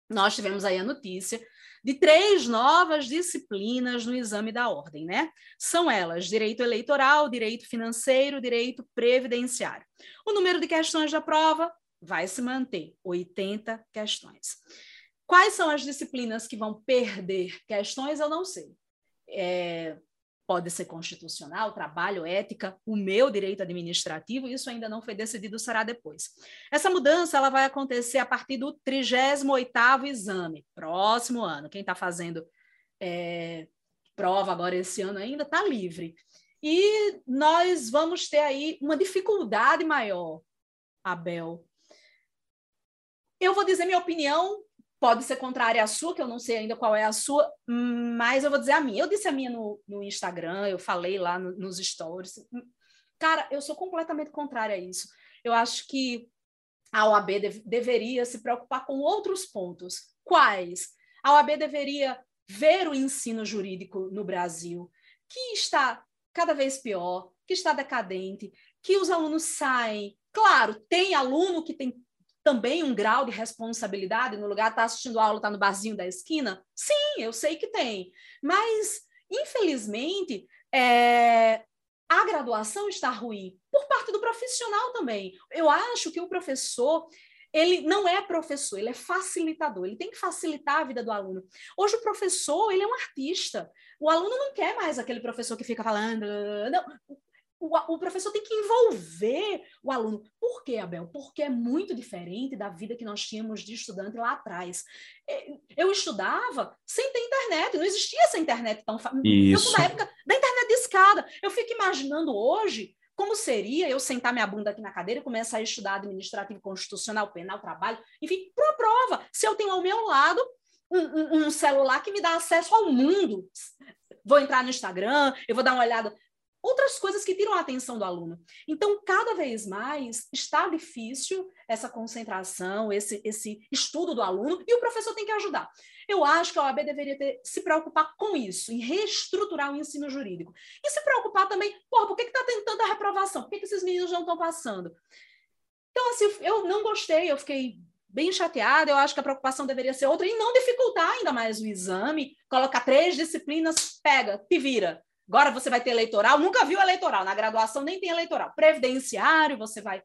nós tivemos aí a notícia de três novas disciplinas no exame da ordem, né? São elas direito eleitoral, direito financeiro, direito previdenciário. O número de questões da prova vai se manter, 80 questões. Quais são as disciplinas que vão perder questões? Eu não sei. É, pode ser constitucional, trabalho, ética, o meu direito administrativo, isso ainda não foi decidido, será depois. Essa mudança ela vai acontecer a partir do 38º exame, próximo ano. Quem está fazendo é, prova agora esse ano ainda está livre. E nós vamos ter aí uma dificuldade maior, Abel. Eu vou dizer minha opinião pode ser contrária à sua, que eu não sei ainda qual é a sua, mas eu vou dizer a minha. Eu disse a minha no, no Instagram, eu falei lá no, nos stories. Cara, eu sou completamente contrária a isso. Eu acho que a OAB deve, deveria se preocupar com outros pontos. Quais? A OAB deveria ver o ensino jurídico no Brasil, que está cada vez pior, que está decadente, que os alunos saem. Claro, tem aluno que tem também um grau de responsabilidade no lugar, tá assistindo aula, tá no barzinho da esquina? Sim, eu sei que tem. Mas, infelizmente, é, a graduação está ruim por parte do profissional também. Eu acho que o professor ele não é professor, ele é facilitador, ele tem que facilitar a vida do aluno. Hoje o professor, ele é um artista. O aluno não quer mais aquele professor que fica falando, não, o, o, professor tem que envolver o aluno. Por quê, Abel? Porque é muito diferente da vida que nós tínhamos de estudante lá atrás. É, eu estudava sem ter internet, não existia essa internet tão fácil. Eu sou da época da internet de escada. Eu fico imaginando hoje como seria eu sentar minha bunda aqui na cadeira e começar a estudar administrativo, constitucional, penal, trabalho, enfim, para a prova. Se eu tenho ao meu lado um, um, um, celular que me dá acesso ao mundo. Vou entrar no Instagram, eu vou dar uma olhada outras coisas que tiram a atenção do aluno. Então, cada vez mais está difícil essa concentração, esse, esse estudo do aluno, e o professor tem que ajudar. Eu acho que a OAB deveria ter, se preocupar com isso, em reestruturar o ensino jurídico. E se preocupar também, porra, por que está tentando a reprovação? Por que, que esses meninos não estão passando? Então, assim, eu não gostei, eu fiquei bem chateada, eu acho que a preocupação deveria ser outra, e não dificultar ainda mais o exame, colocar três disciplinas, pega, te vira. Agora você vai ter eleitoral, nunca viu eleitoral, na graduação nem tem eleitoral. Previdenciário você vai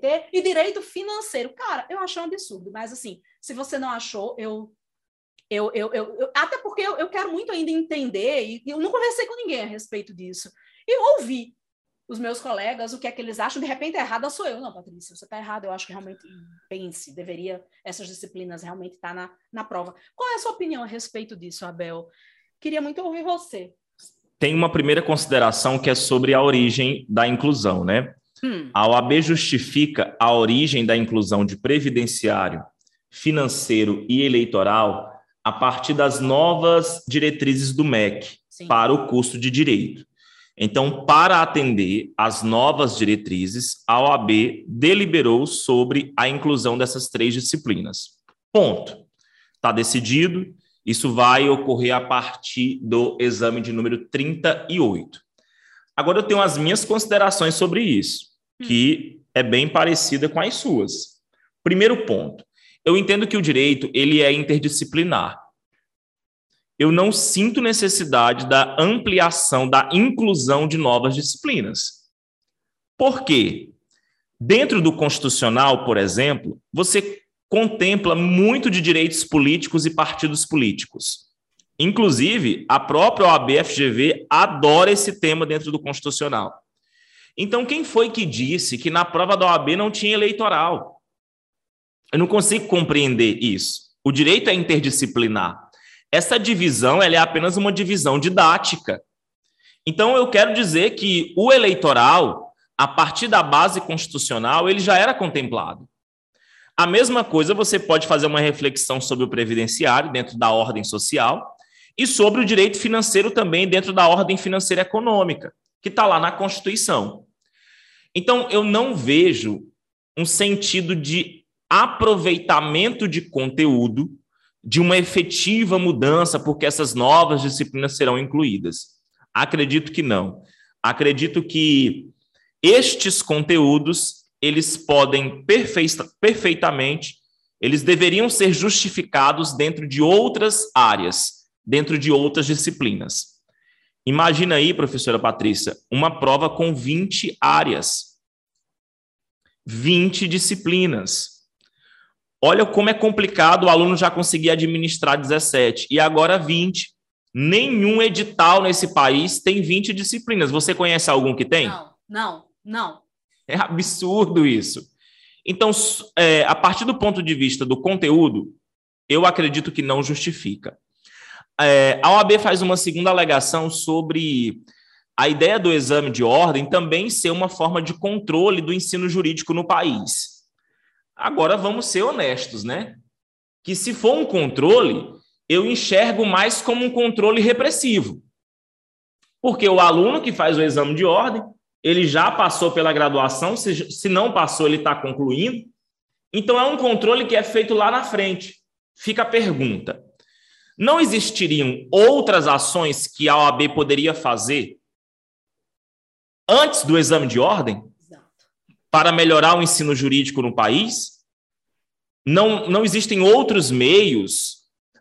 ter, e direito financeiro. Cara, eu achei um absurdo, mas assim, se você não achou, eu. Eu, eu, eu, eu até porque eu, eu quero muito ainda entender, e eu não conversei com ninguém a respeito disso. E ouvi os meus colegas o que é que eles acham. De repente, errada sou eu. Não, Patrícia, você está errado. Eu acho que realmente, pense, deveria essas disciplinas realmente estar tá na, na prova. Qual é a sua opinião a respeito disso, Abel? Queria muito ouvir você. Tem uma primeira consideração que é sobre a origem da inclusão, né? Hum. A OAB justifica a origem da inclusão de previdenciário, financeiro e eleitoral a partir das novas diretrizes do MEC Sim. para o curso de direito. Então, para atender às novas diretrizes, a OAB deliberou sobre a inclusão dessas três disciplinas. Ponto. Está decidido. Isso vai ocorrer a partir do exame de número 38. Agora eu tenho as minhas considerações sobre isso, que é bem parecida com as suas. Primeiro ponto. Eu entendo que o direito ele é interdisciplinar eu não sinto necessidade da ampliação, da inclusão de novas disciplinas. Por quê? Dentro do constitucional, por exemplo, você contempla muito de direitos políticos e partidos políticos. Inclusive, a própria OAB-FGV adora esse tema dentro do constitucional. Então, quem foi que disse que na prova da OAB não tinha eleitoral? Eu não consigo compreender isso. O direito é interdisciplinar. Essa divisão é apenas uma divisão didática. Então, eu quero dizer que o eleitoral, a partir da base constitucional, ele já era contemplado. A mesma coisa você pode fazer uma reflexão sobre o previdenciário dentro da ordem social e sobre o direito financeiro também dentro da ordem financeira econômica, que está lá na Constituição. Então, eu não vejo um sentido de aproveitamento de conteúdo de uma efetiva mudança, porque essas novas disciplinas serão incluídas? Acredito que não. Acredito que estes conteúdos eles podem perfeita, perfeitamente, eles deveriam ser justificados dentro de outras áreas, dentro de outras disciplinas. Imagina aí, professora Patrícia, uma prova com 20 áreas, 20 disciplinas. Olha como é complicado o aluno já conseguir administrar 17 e agora 20. Nenhum edital nesse país tem 20 disciplinas. Você conhece algum que tem? Não, não, não. [laughs] É absurdo isso. Então, é, a partir do ponto de vista do conteúdo, eu acredito que não justifica. É, a OAB faz uma segunda alegação sobre a ideia do exame de ordem também ser uma forma de controle do ensino jurídico no país. Agora vamos ser honestos, né? Que se for um controle, eu enxergo mais como um controle repressivo. Porque o aluno que faz o exame de ordem, ele já passou pela graduação, se, se não passou, ele está concluindo. Então é um controle que é feito lá na frente. Fica a pergunta: não existiriam outras ações que a OAB poderia fazer antes do exame de ordem? para melhorar o ensino jurídico no país? Não, não existem outros meios,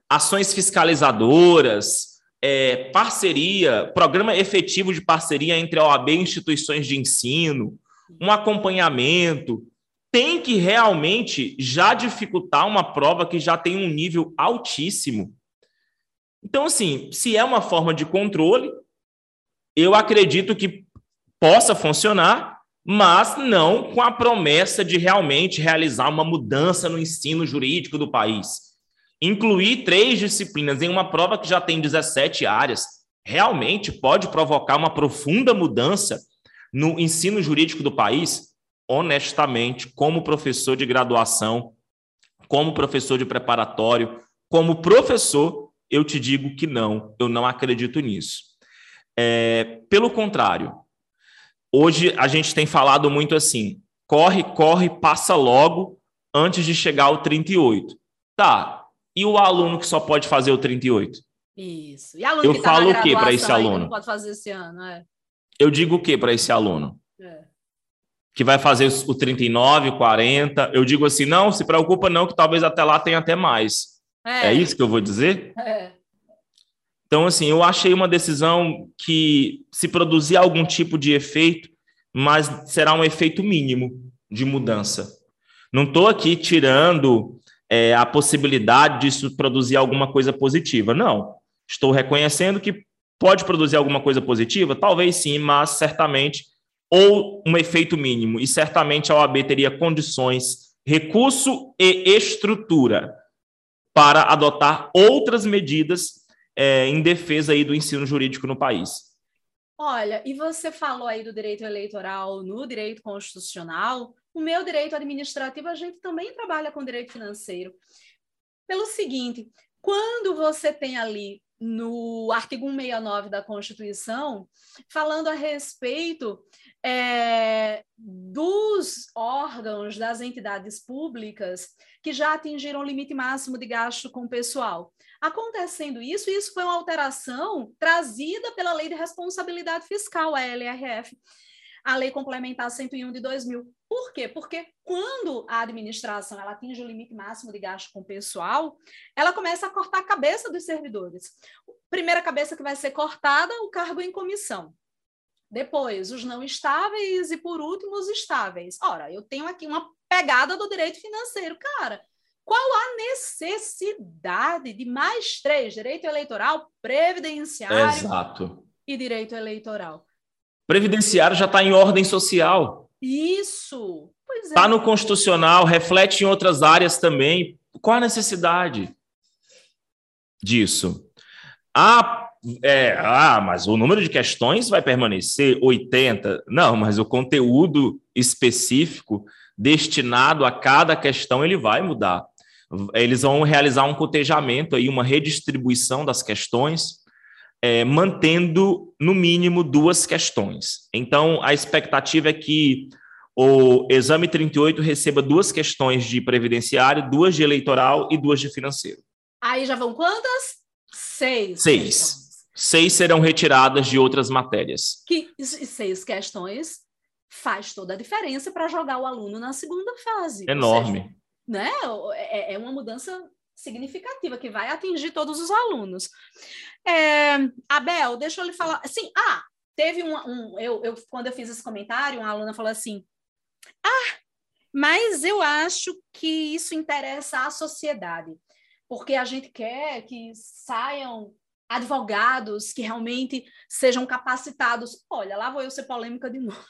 ações fiscalizadoras, é, parceria, programa efetivo de parceria entre a OAB e instituições de ensino, um acompanhamento, tem que realmente já dificultar uma prova que já tem um nível altíssimo. Então, assim, se é uma forma de controle, eu acredito que possa funcionar, mas não com a promessa de realmente realizar uma mudança no ensino jurídico do país. Incluir três disciplinas em uma prova que já tem 17 áreas realmente pode provocar uma profunda mudança no ensino jurídico do país? Honestamente, como professor de graduação, como professor de preparatório, como professor, eu te digo que não, eu não acredito nisso. É, pelo contrário, Hoje a gente tem falado muito assim: corre, corre, passa logo antes de chegar ao 38. Tá. E o aluno que só pode fazer o 38? Isso. E aluno Eu que tá falo o que para esse aluno? Não pode fazer esse ano, é. Eu digo o que para esse aluno? É. Que vai fazer o 39, 40. Eu digo assim: não, se preocupa, não, que talvez até lá tenha até mais. É, é isso que eu vou dizer? É. Então, assim, eu achei uma decisão que, se produzir algum tipo de efeito, mas será um efeito mínimo de mudança. Não estou aqui tirando é, a possibilidade disso produzir alguma coisa positiva. Não. Estou reconhecendo que pode produzir alguma coisa positiva? Talvez sim, mas certamente ou um efeito mínimo? E certamente a OAB teria condições, recurso e estrutura para adotar outras medidas é, em defesa aí do ensino jurídico no país. Olha, e você falou aí do direito eleitoral no direito constitucional. O meu direito administrativo, a gente também trabalha com direito financeiro. Pelo seguinte, quando você tem ali no artigo 169 da Constituição, falando a respeito é, dos órgãos, das entidades públicas que já atingiram o limite máximo de gasto com pessoal. Acontecendo isso, isso foi uma alteração trazida pela Lei de Responsabilidade Fiscal, a LRF, a Lei Complementar 101 de 2000. Por quê? Porque quando a administração ela atinge o limite máximo de gasto com pessoal, ela começa a cortar a cabeça dos servidores. Primeira cabeça que vai ser cortada, o cargo em comissão. Depois, os não estáveis e, por último, os estáveis. Ora, eu tenho aqui uma pegada do direito financeiro. Cara, qual a necessidade de mais três? Direito eleitoral, previdenciário Exato. e direito eleitoral. Previdenciário já está em ordem social. Isso. Está é. no constitucional, reflete em outras áreas também. Qual a necessidade disso? Ah, é, ah, mas o número de questões vai permanecer 80. Não, mas o conteúdo específico destinado a cada questão ele vai mudar eles vão realizar um cotejamento aí, uma redistribuição das questões, é, mantendo no mínimo duas questões. Então, a expectativa é que o exame 38 receba duas questões de previdenciário, duas de eleitoral e duas de financeiro. Aí já vão quantas? Seis. Seis. Questões. Seis serão retiradas de outras matérias. Que seis questões faz toda a diferença para jogar o aluno na segunda fase. Enorme né? É, é uma mudança significativa que vai atingir todos os alunos. É, Abel, deixa eu lhe falar. Assim, ah, teve um, um eu, eu, quando eu fiz esse comentário, uma aluna falou assim: Ah, mas eu acho que isso interessa à sociedade, porque a gente quer que saiam advogados que realmente sejam capacitados. Olha, lá vou eu ser polêmica de novo.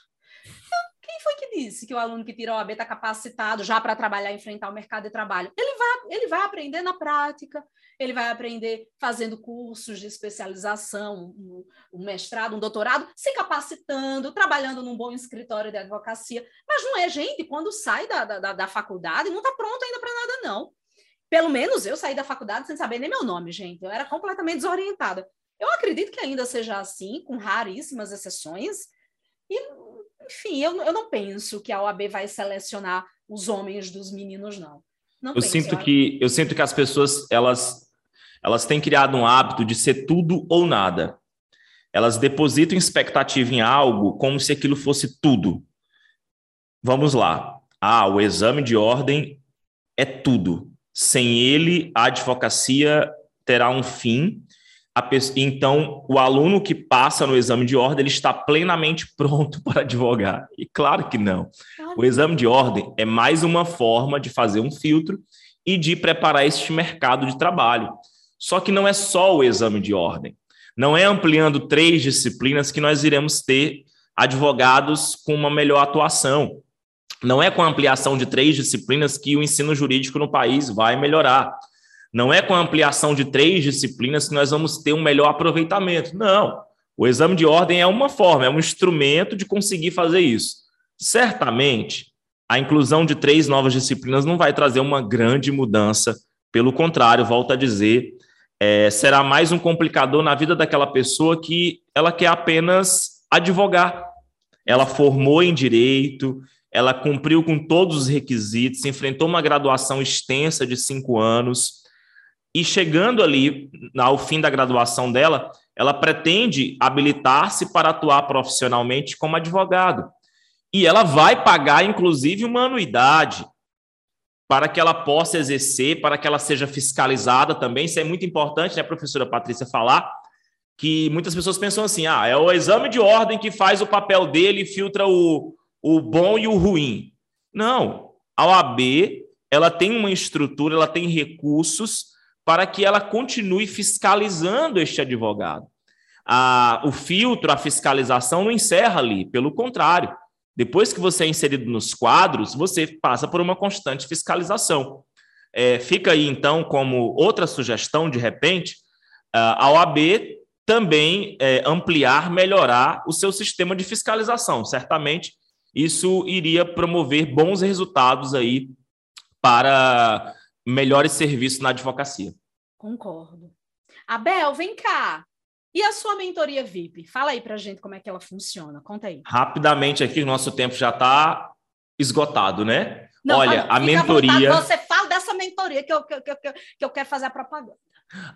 Quem foi que disse que o aluno que tira o AB está capacitado já para trabalhar enfrentar o mercado de trabalho? Ele vai, ele vai aprender na prática, ele vai aprender fazendo cursos de especialização, um, um mestrado, um doutorado, se capacitando, trabalhando num bom escritório de advocacia. Mas não é gente, quando sai da, da, da faculdade, não está pronto ainda para nada, não. Pelo menos eu saí da faculdade sem saber nem meu nome, gente. Eu era completamente desorientada. Eu acredito que ainda seja assim, com raríssimas exceções. E enfim, eu, eu não penso que a OAB vai selecionar os homens dos meninos, não. não eu penso, sinto eu que eu sinto que as pessoas elas elas têm criado um hábito de ser tudo ou nada. Elas depositam expectativa em algo como se aquilo fosse tudo. Vamos lá. Ah, o exame de ordem é tudo. Sem ele, a advocacia terá um fim Pessoa, então, o aluno que passa no exame de ordem, ele está plenamente [laughs] pronto para advogar. E claro que não. O exame de ordem é mais uma forma de fazer um filtro e de preparar este mercado de trabalho. Só que não é só o exame de ordem. Não é ampliando três disciplinas que nós iremos ter advogados com uma melhor atuação. Não é com a ampliação de três disciplinas que o ensino jurídico no país vai melhorar. Não é com a ampliação de três disciplinas que nós vamos ter um melhor aproveitamento. Não. O exame de ordem é uma forma, é um instrumento de conseguir fazer isso. Certamente, a inclusão de três novas disciplinas não vai trazer uma grande mudança. Pelo contrário, volto a dizer, é, será mais um complicador na vida daquela pessoa que ela quer apenas advogar. Ela formou em direito, ela cumpriu com todos os requisitos, enfrentou uma graduação extensa de cinco anos e chegando ali ao fim da graduação dela, ela pretende habilitar-se para atuar profissionalmente como advogado. E ela vai pagar, inclusive, uma anuidade para que ela possa exercer, para que ela seja fiscalizada também. Isso é muito importante, né, professora Patrícia, falar que muitas pessoas pensam assim: ah, é o exame de ordem que faz o papel dele e filtra o, o bom e o ruim. Não. A OAB ela tem uma estrutura, ela tem recursos para que ela continue fiscalizando este advogado. A, o filtro, a fiscalização não encerra ali, pelo contrário. Depois que você é inserido nos quadros, você passa por uma constante fiscalização. É, fica aí, então, como outra sugestão, de repente, a OAB também é, ampliar, melhorar o seu sistema de fiscalização. Certamente, isso iria promover bons resultados aí para melhores serviços na advocacia. Concordo. Abel, vem cá. E a sua mentoria VIP? Fala aí para gente como é que ela funciona. Conta aí. Rapidamente aqui, o nosso tempo já está esgotado, né? Não, Olha, a mentoria. você fala dessa mentoria que eu, que, eu, que, eu, que eu quero fazer a propaganda.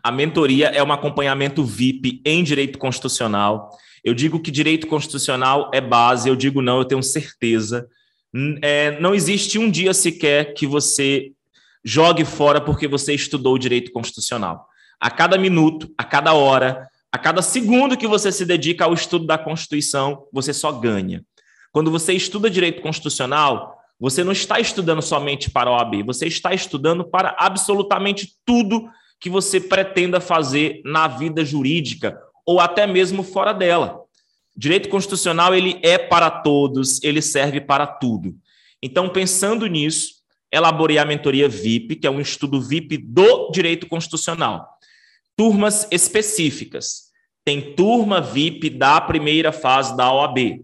A mentoria é um acompanhamento VIP em direito constitucional. Eu digo que direito constitucional é base, eu digo não, eu tenho certeza. É, não existe um dia sequer que você jogue fora porque você estudou direito constitucional. A cada minuto, a cada hora, a cada segundo que você se dedica ao estudo da Constituição, você só ganha. Quando você estuda direito constitucional, você não está estudando somente para a OAB, você está estudando para absolutamente tudo que você pretenda fazer na vida jurídica ou até mesmo fora dela. Direito constitucional ele é para todos, ele serve para tudo. Então, pensando nisso, elaborei a mentoria VIP, que é um estudo VIP do direito constitucional. Turmas específicas. Tem turma VIP da primeira fase da OAB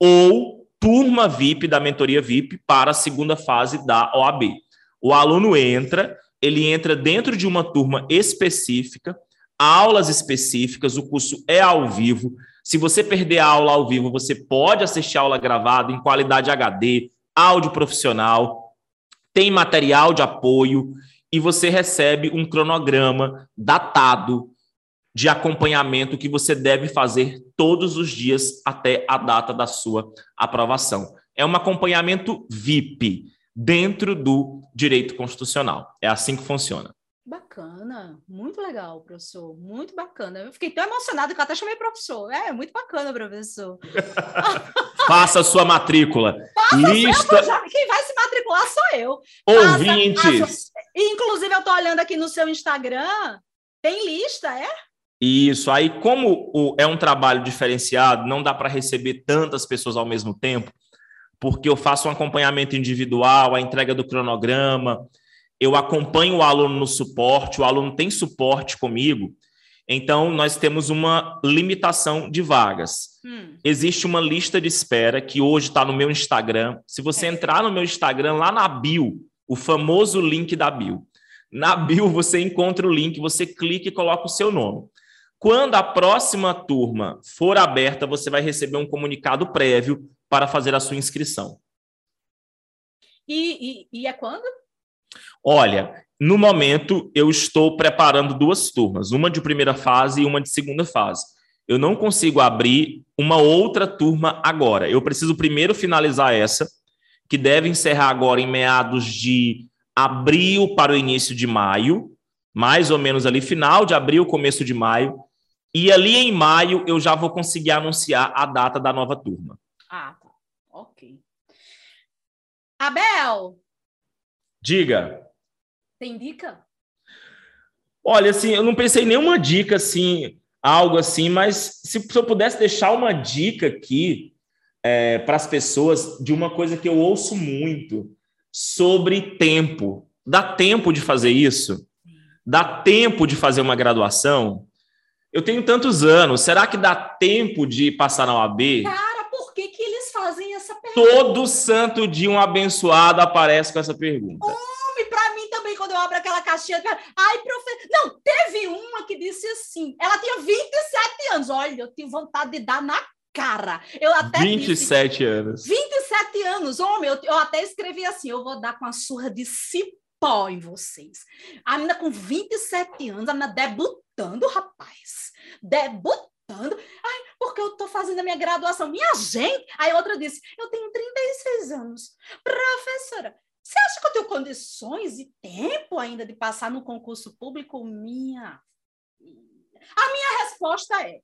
ou turma VIP da mentoria VIP para a segunda fase da OAB. O aluno entra, ele entra dentro de uma turma específica, aulas específicas, o curso é ao vivo. Se você perder a aula ao vivo, você pode assistir a aula gravada em qualidade HD, áudio profissional, tem material de apoio e você recebe um cronograma datado de acompanhamento que você deve fazer todos os dias até a data da sua aprovação. É um acompanhamento VIP dentro do direito constitucional. É assim que funciona. Bacana, muito legal, professor, muito bacana. Eu fiquei tão emocionado que eu até chamei professor. É, muito bacana, professor. [laughs] Faça sua matrícula. Faça Lista... Já, quem vai se matricular sou eu. Ouvintes. Faça, faça... Inclusive, eu estou olhando aqui no seu Instagram, tem lista, é? Isso. Aí, como é um trabalho diferenciado, não dá para receber tantas pessoas ao mesmo tempo porque eu faço um acompanhamento individual, a entrega do cronograma, eu acompanho o aluno no suporte, o aluno tem suporte comigo, então nós temos uma limitação de vagas. Hum. Existe uma lista de espera que hoje está no meu Instagram. Se você é. entrar no meu Instagram, lá na bio, o famoso link da bio. Na bio você encontra o link, você clica e coloca o seu nome. Quando a próxima turma for aberta, você vai receber um comunicado prévio para fazer a sua inscrição. E, e, e é quando? Olha, no momento eu estou preparando duas turmas, uma de primeira fase e uma de segunda fase. Eu não consigo abrir uma outra turma agora. Eu preciso primeiro finalizar essa, que deve encerrar agora em meados de abril para o início de maio, mais ou menos ali, final de abril, começo de maio. E ali em maio eu já vou conseguir anunciar a data da nova turma. Ah, tá. Ok. Abel! Diga. Tem dica? Olha, assim, eu não pensei em nenhuma dica, assim, algo assim, mas se, se eu pudesse deixar uma dica aqui é, para as pessoas de uma coisa que eu ouço muito sobre tempo. Dá tempo de fazer isso? Dá tempo de fazer uma graduação? Eu tenho tantos anos, será que dá tempo de passar na OAB? Cara. Todo santo dia um abençoado aparece com essa pergunta. Homem, para mim também, quando eu abro aquela caixinha. Ai, professor. Não, teve uma que disse assim. Ela tinha 27 anos. Olha, eu tive vontade de dar na cara. Eu até 27 disse, anos. 27 anos, homem. Eu, eu até escrevi assim: eu vou dar com a surra de cipó em vocês. A menina com 27 anos, a menina debutando, rapaz. Debutando Ai, porque eu estou fazendo a minha graduação. Minha gente! Aí outra disse: Eu tenho 36 anos. Professora, você acha que eu tenho condições e tempo ainda de passar no concurso público? Minha. A minha resposta é: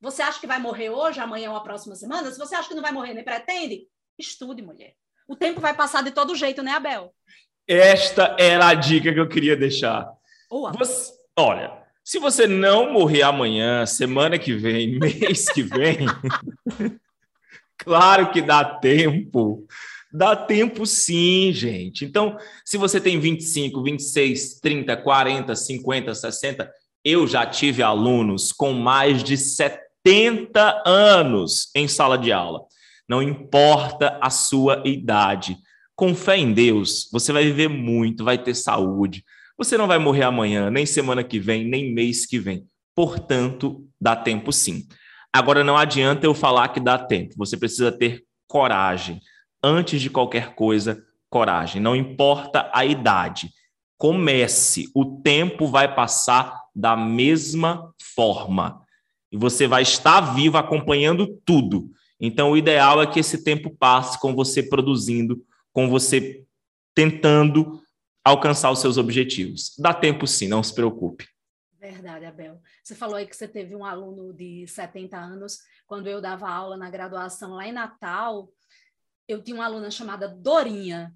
Você acha que vai morrer hoje, amanhã ou a próxima semana? Se você acha que não vai morrer nem pretende, estude, mulher. O tempo vai passar de todo jeito, né, Abel? Esta era a dica que eu queria deixar. Você, olha, Se você não morrer amanhã, semana que vem, [laughs] mês que vem, claro que dá tempo. Dá tempo sim, gente. Então, se você tem 25, 26, 30, 40, 50, 60, eu já tive alunos com mais de 70 anos em sala de aula. Não importa a sua idade. Com fé em Deus, você vai viver muito, vai ter saúde. Você não vai morrer amanhã, nem semana que vem, nem mês que vem. Portanto, dá tempo sim. Agora, não adianta eu falar que dá tempo. Você precisa ter coragem. Antes de qualquer coisa, coragem. Não importa a idade. Comece. O tempo vai passar da mesma forma. E você vai estar vivo acompanhando tudo. Então, o ideal é que esse tempo passe com você produzindo, com você tentando alcançar os seus objetivos. Dá tempo sim, não se preocupe. Verdade, Abel. Você falou aí que você teve um aluno de 70 anos. Quando eu dava aula na graduação lá em Natal, eu tinha uma aluna chamada Dorinha.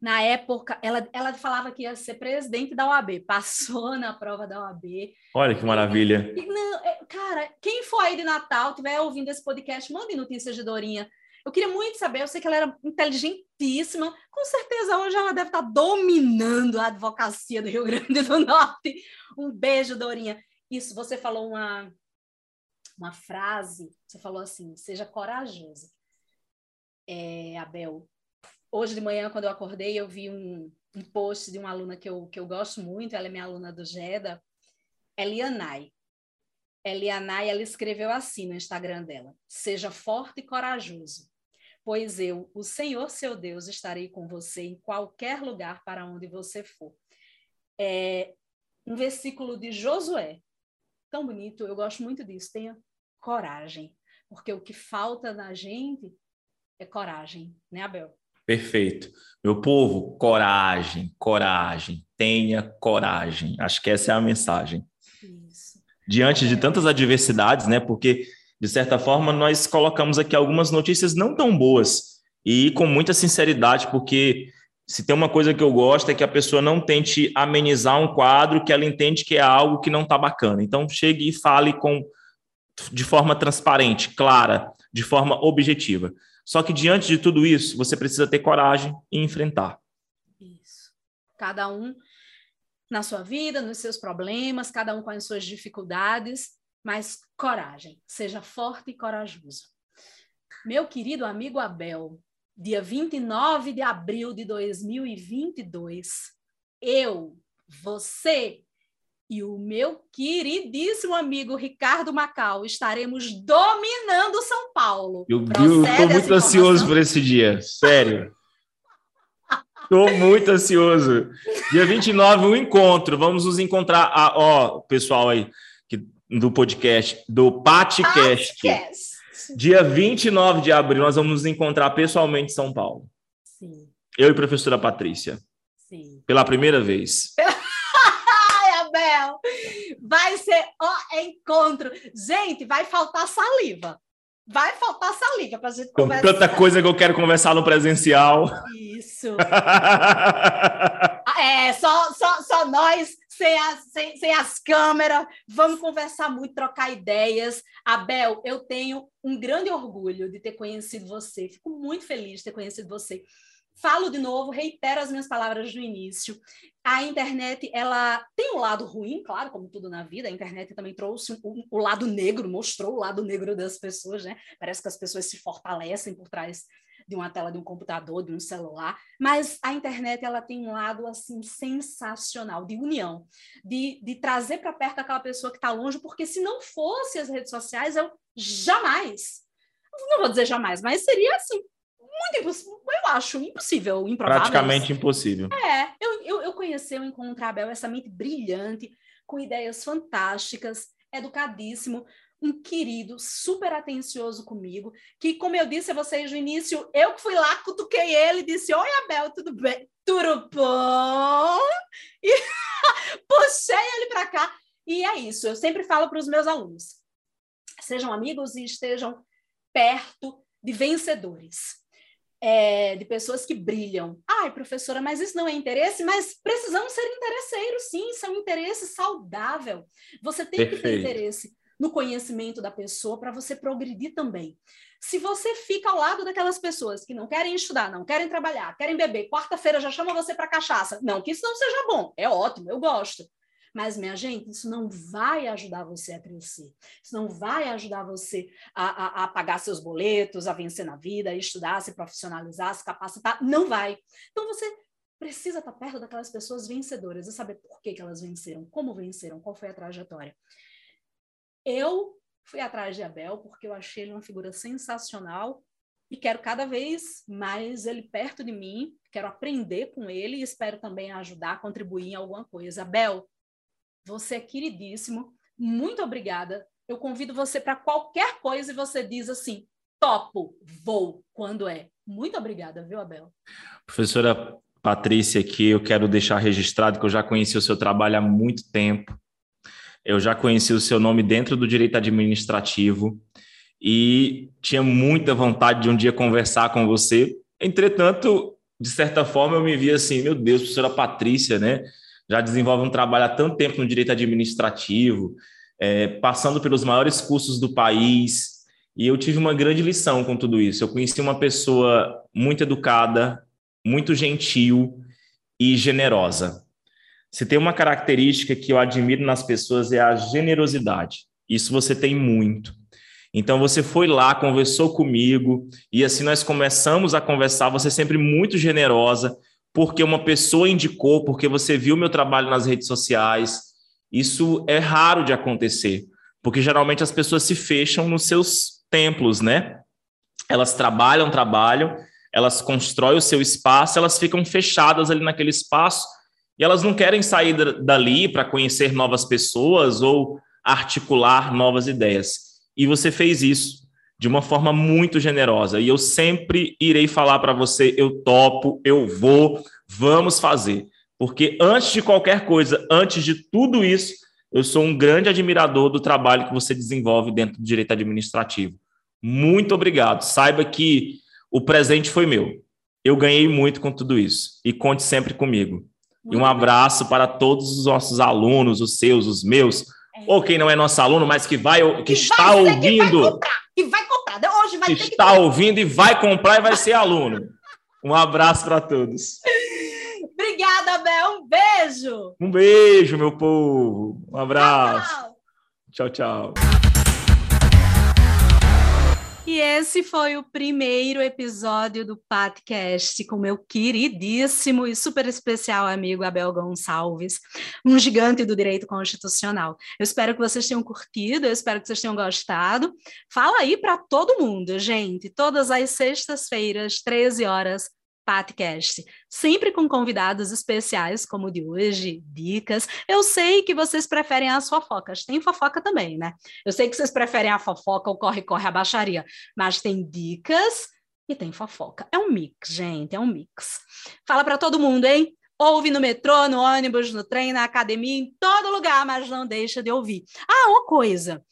Na época, ela, ela falava que ia ser presidente da OAB, passou [laughs] na prova da OAB. Olha que maravilha. E, não, é, cara, quem for aí de Natal, estiver ouvindo esse podcast, mande notícias de Dorinha. Eu queria muito saber, eu sei que ela era inteligentíssima, com certeza hoje ela deve estar dominando a advocacia do Rio Grande do [laughs] Norte. Um beijo, Dorinha. Isso, você falou uma, uma frase, você falou assim, seja corajoso. É, Abel, hoje de manhã, quando eu acordei, eu vi um, um post de uma aluna que eu, que eu gosto muito, ela é minha aluna do GEDA, Elianai. Elianai, ela escreveu assim no Instagram dela: Seja forte e corajoso, pois eu, o Senhor seu Deus, estarei com você em qualquer lugar para onde você for. É um versículo de Josué, tão bonito, eu gosto muito disso. Tenha coragem, porque o que falta na gente é coragem, né, Abel? Perfeito. Meu povo, coragem, coragem, tenha coragem. Acho que essa é a mensagem. Isso. Diante de tantas adversidades, né? Porque de certa forma, nós colocamos aqui algumas notícias não tão boas e com muita sinceridade, porque se tem uma coisa que eu gosto é que a pessoa não tente amenizar um quadro que ela entende que é algo que não está bacana. Então, chegue e fale com de forma transparente, clara, de forma objetiva. Só que diante de tudo isso, você precisa ter coragem e enfrentar. Isso. Cada um na sua vida, nos seus problemas, cada um com as suas dificuldades, mas coragem, seja forte e corajoso. Meu querido amigo Abel, dia 29 de abril de 2022, eu, você e o meu queridíssimo amigo Ricardo Macau estaremos dominando São Paulo. Eu estou muito ansioso por esse dia, sério. [laughs] Estou muito ansioso. Dia 29, um encontro. Vamos nos encontrar. Ah, ó, pessoal aí, do podcast, do Patcast. Dia 29 de abril, nós vamos nos encontrar pessoalmente em São Paulo. Sim. Eu e a professora Patrícia. Sim. Pela primeira vez. [laughs] Ai, Abel! Vai ser o encontro. Gente, vai faltar saliva. Vai faltar saliva para a gente conversar. Com tanta coisa que eu quero conversar no presencial. Isso. [laughs] é, só, só, só nós sem as, sem, sem as câmeras, vamos conversar muito, trocar ideias. Abel, eu tenho um grande orgulho de ter conhecido você, fico muito feliz de ter conhecido você. Falo de novo, reitero as minhas palavras do início. A internet, ela tem um lado ruim, claro, como tudo na vida. A internet também trouxe o, lado negro, mostrou o lado negro das pessoas, né? Parece que as pessoas se fortalecem por trás de uma tela de um computador, de um celular, mas a internet ela tem um lado assim sensacional de união, de, de trazer para perto aquela pessoa que está longe, porque se não fosse as redes sociais, eu jamais, não vou dizer jamais, mas seria assim muito impossível, eu acho impossível, improvável. Praticamente impossível. É, eu, eu, eu conheci, eu encontrar a Bel, essa mente brilhante, com ideias fantásticas, educadíssimo, um querido, super atencioso comigo, que, como eu disse a vocês no início, eu que fui lá, cutuquei ele e disse, oi, Abel, tudo bem? Tudo bom? E [laughs] puxei ele para cá. E é isso, eu sempre falo para os meus alunos, sejam amigos e estejam perto de vencedores. é, de pessoas que brilham. Ai, professora, mas isso não é interesse? Mas precisamos ser interesseiros, sim, isso é um interesse saudável. Você tem Perfeito. que ter interesse no conhecimento da pessoa para você progredir também. Se você fica ao lado daquelas pessoas que não querem estudar, não querem trabalhar, querem beber, quarta-feira já chama você para cachaça. Não que isso não seja bom, é ótimo, eu gosto. Mas, minha gente, isso não vai ajudar você a crescer. Isso não vai ajudar você a, a, a pagar seus boletos, a vencer na vida, a estudar, se profissionalizar, se capacitar. Não vai. Então, você precisa estar perto daquelas pessoas vencedoras e saber por que, que elas venceram, como venceram, qual foi a trajetória. Eu fui atrás de Abel porque eu achei ele uma figura sensacional e quero cada vez mais ele perto de mim, quero aprender com ele e espero também ajudar, contribuir em alguma coisa. Abel, você é queridíssimo. Muito obrigada. Eu convido você para qualquer coisa e você diz assim: topo, vou, quando é. Muito obrigada, viu, Abel? Professora Patrícia, aqui eu quero deixar registrado que eu já conheci o seu trabalho há muito tempo. Eu já conheci o seu nome dentro do direito administrativo e tinha muita vontade de um dia conversar com você. Entretanto, de certa forma, eu me via assim: meu Deus, professora Patrícia, né? já desenvolve um trabalho há tanto tempo no direito administrativo, é, passando pelos maiores cursos do país, e eu tive uma grande lição com tudo isso. Eu conheci uma pessoa muito educada, muito gentil e generosa. Se tem uma característica que eu admiro nas pessoas é a generosidade. Isso você tem muito. Então você foi lá, conversou comigo e assim nós começamos a conversar. Você é sempre muito generosa, porque uma pessoa indicou, porque você viu meu trabalho nas redes sociais. Isso é raro de acontecer, porque geralmente as pessoas se fecham nos seus templos, né? Elas trabalham, trabalham, elas constroem o seu espaço, elas ficam fechadas ali naquele espaço e elas não querem sair dali para conhecer novas pessoas ou articular novas ideias. E você fez isso de uma forma muito generosa. E eu sempre irei falar para você: eu topo, eu vou, vamos fazer. Porque antes de qualquer coisa, antes de tudo isso, eu sou um grande admirador do trabalho que você desenvolve dentro do direito administrativo. Muito obrigado. Saiba que o presente foi meu. Eu ganhei muito com tudo isso. E conte sempre comigo. E um abraço para todos os nossos alunos, os seus, os meus, é. ou quem não é nosso aluno, mas que vai, que, que está vai ouvindo. Que vai comprar, que vai comprar. Hoje vai que está que... ouvindo e vai comprar e vai ser aluno. Um abraço para todos. Obrigada, Bel. Um beijo. Um beijo, meu povo. Um abraço. tchau. tchau. tchau. E esse foi o primeiro episódio do podcast com meu queridíssimo e super especial amigo Abel Gonçalves, um gigante do direito constitucional. Eu espero que vocês tenham curtido, eu espero que vocês tenham gostado. Fala aí para todo mundo, gente, todas as sextas-feiras, 13 horas, podcast, sempre com convidados especiais como o de hoje, dicas. Eu sei que vocês preferem as fofocas, tem fofoca também, né? Eu sei que vocês preferem a fofoca, o corre-corre, a baixaria, mas tem dicas e tem fofoca. É um mix, gente, é um mix. Fala para todo mundo, hein? Ouve no metrô, no ônibus, no trem, na academia, em todo lugar, mas não deixa de ouvir. Ah, uma coisa.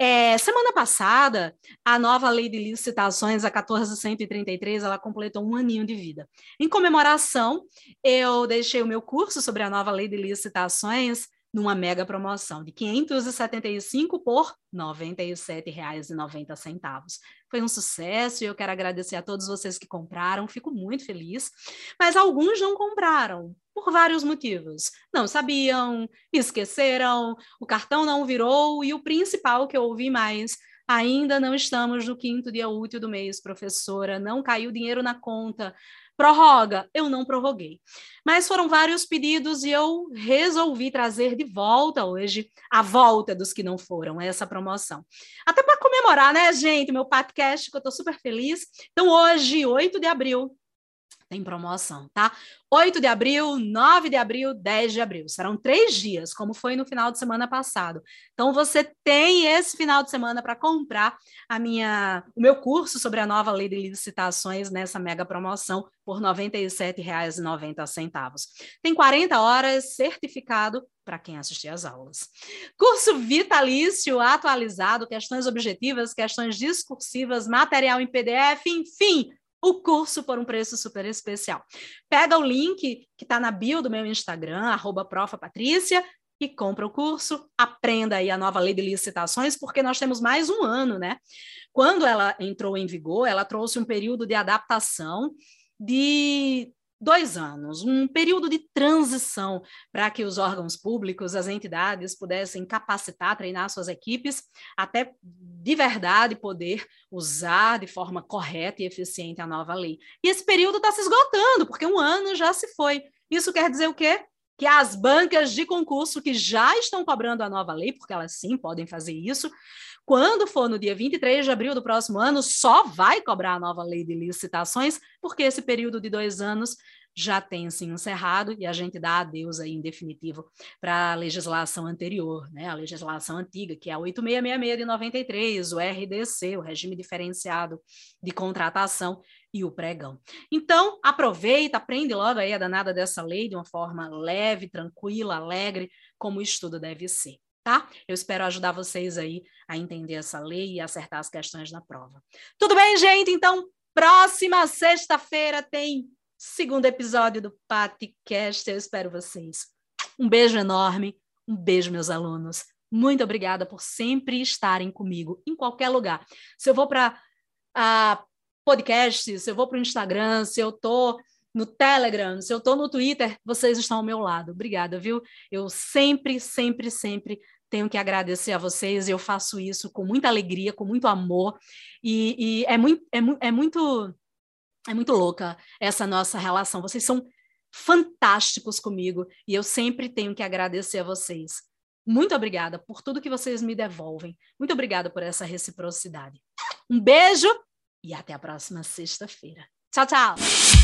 É, semana passada, a nova lei de licitações, a 14133, ela completou um aninho de vida. Em comemoração, eu deixei o meu curso sobre a nova lei de licitações numa mega promoção de 575 por R$ 97,90. Foi um sucesso e eu quero agradecer a todos vocês que compraram, fico muito feliz. Mas alguns não compraram por vários motivos. Não sabiam, esqueceram, o cartão não virou e o principal que eu ouvi mais Ainda não estamos no quinto dia útil do mês, professora. Não caiu dinheiro na conta prorroga. Eu não prorroguei. Mas foram vários pedidos e eu resolvi trazer de volta hoje a volta dos que não foram, essa promoção. Até para comemorar, né, gente? Meu podcast, que eu estou super feliz. Então, hoje, 8 de abril, tem promoção, tá? 8 de abril, 9 de abril, 10 de abril. Serão três dias, como foi no final de semana passado. Então, você tem esse final de semana para comprar a minha, o meu curso sobre a nova lei de licitações nessa mega promoção por R$ 97,90. Tem 40 horas certificado para quem assistir às aulas. Curso vitalício atualizado, questões objetivas, questões discursivas, material em PDF, enfim, o curso por um preço super especial. Pega o link que está na bio do meu Instagram, arroba e compra o curso, aprenda aí a nova lei de licitações, porque nós temos mais um ano, né? Quando ela entrou em vigor, ela trouxe um período de adaptação de dois anos, um período de transição para que os órgãos públicos, as entidades pudessem capacitar, treinar suas equipes, até de verdade poder usar de forma correta e eficiente a nova lei. E esse período está se esgotando, porque um ano já se foi. Isso quer dizer o quê? Que as bancas de concurso que já estão cobrando a nova lei, porque elas sim podem fazer isso, quando for no dia 23 de abril do próximo ano, só vai cobrar a nova lei de licitações, porque esse período de dois anos já tem se encerrado e a gente dá adeus aí em definitivo para a legislação anterior, né? A legislação antiga, que é a 8666 de 93, o RDC, o regime diferenciado de contratação e o pregão. Então, aproveita, aprende logo aí a danada dessa lei de uma forma leve, tranquila, alegre, como o estudo deve ser tá? Eu espero ajudar vocês aí a entender essa lei e acertar as questões na prova. Tudo bem, gente? Então, próxima sexta-feira tem segundo episódio do podcast. Eu espero vocês. Um beijo enorme, um beijo, meus alunos. Muito obrigada por sempre estarem comigo em qualquer lugar. Se eu vou para uh, podcast, se eu vou para o Instagram, se eu estou no Telegram, se eu estou no Twitter, vocês estão ao meu lado. Obrigada, viu? Eu sempre, sempre, sempre tenho que agradecer a vocês. Eu faço isso com muita alegria, com muito amor. E, e é, muito, é, é, muito, é muito louca essa nossa relação. Vocês são fantásticos comigo e eu sempre tenho que agradecer a vocês. Muito obrigada por tudo que vocês me devolvem. Muito obrigada por essa reciprocidade. Um beijo e até a próxima sexta-feira. Tchau, tchau!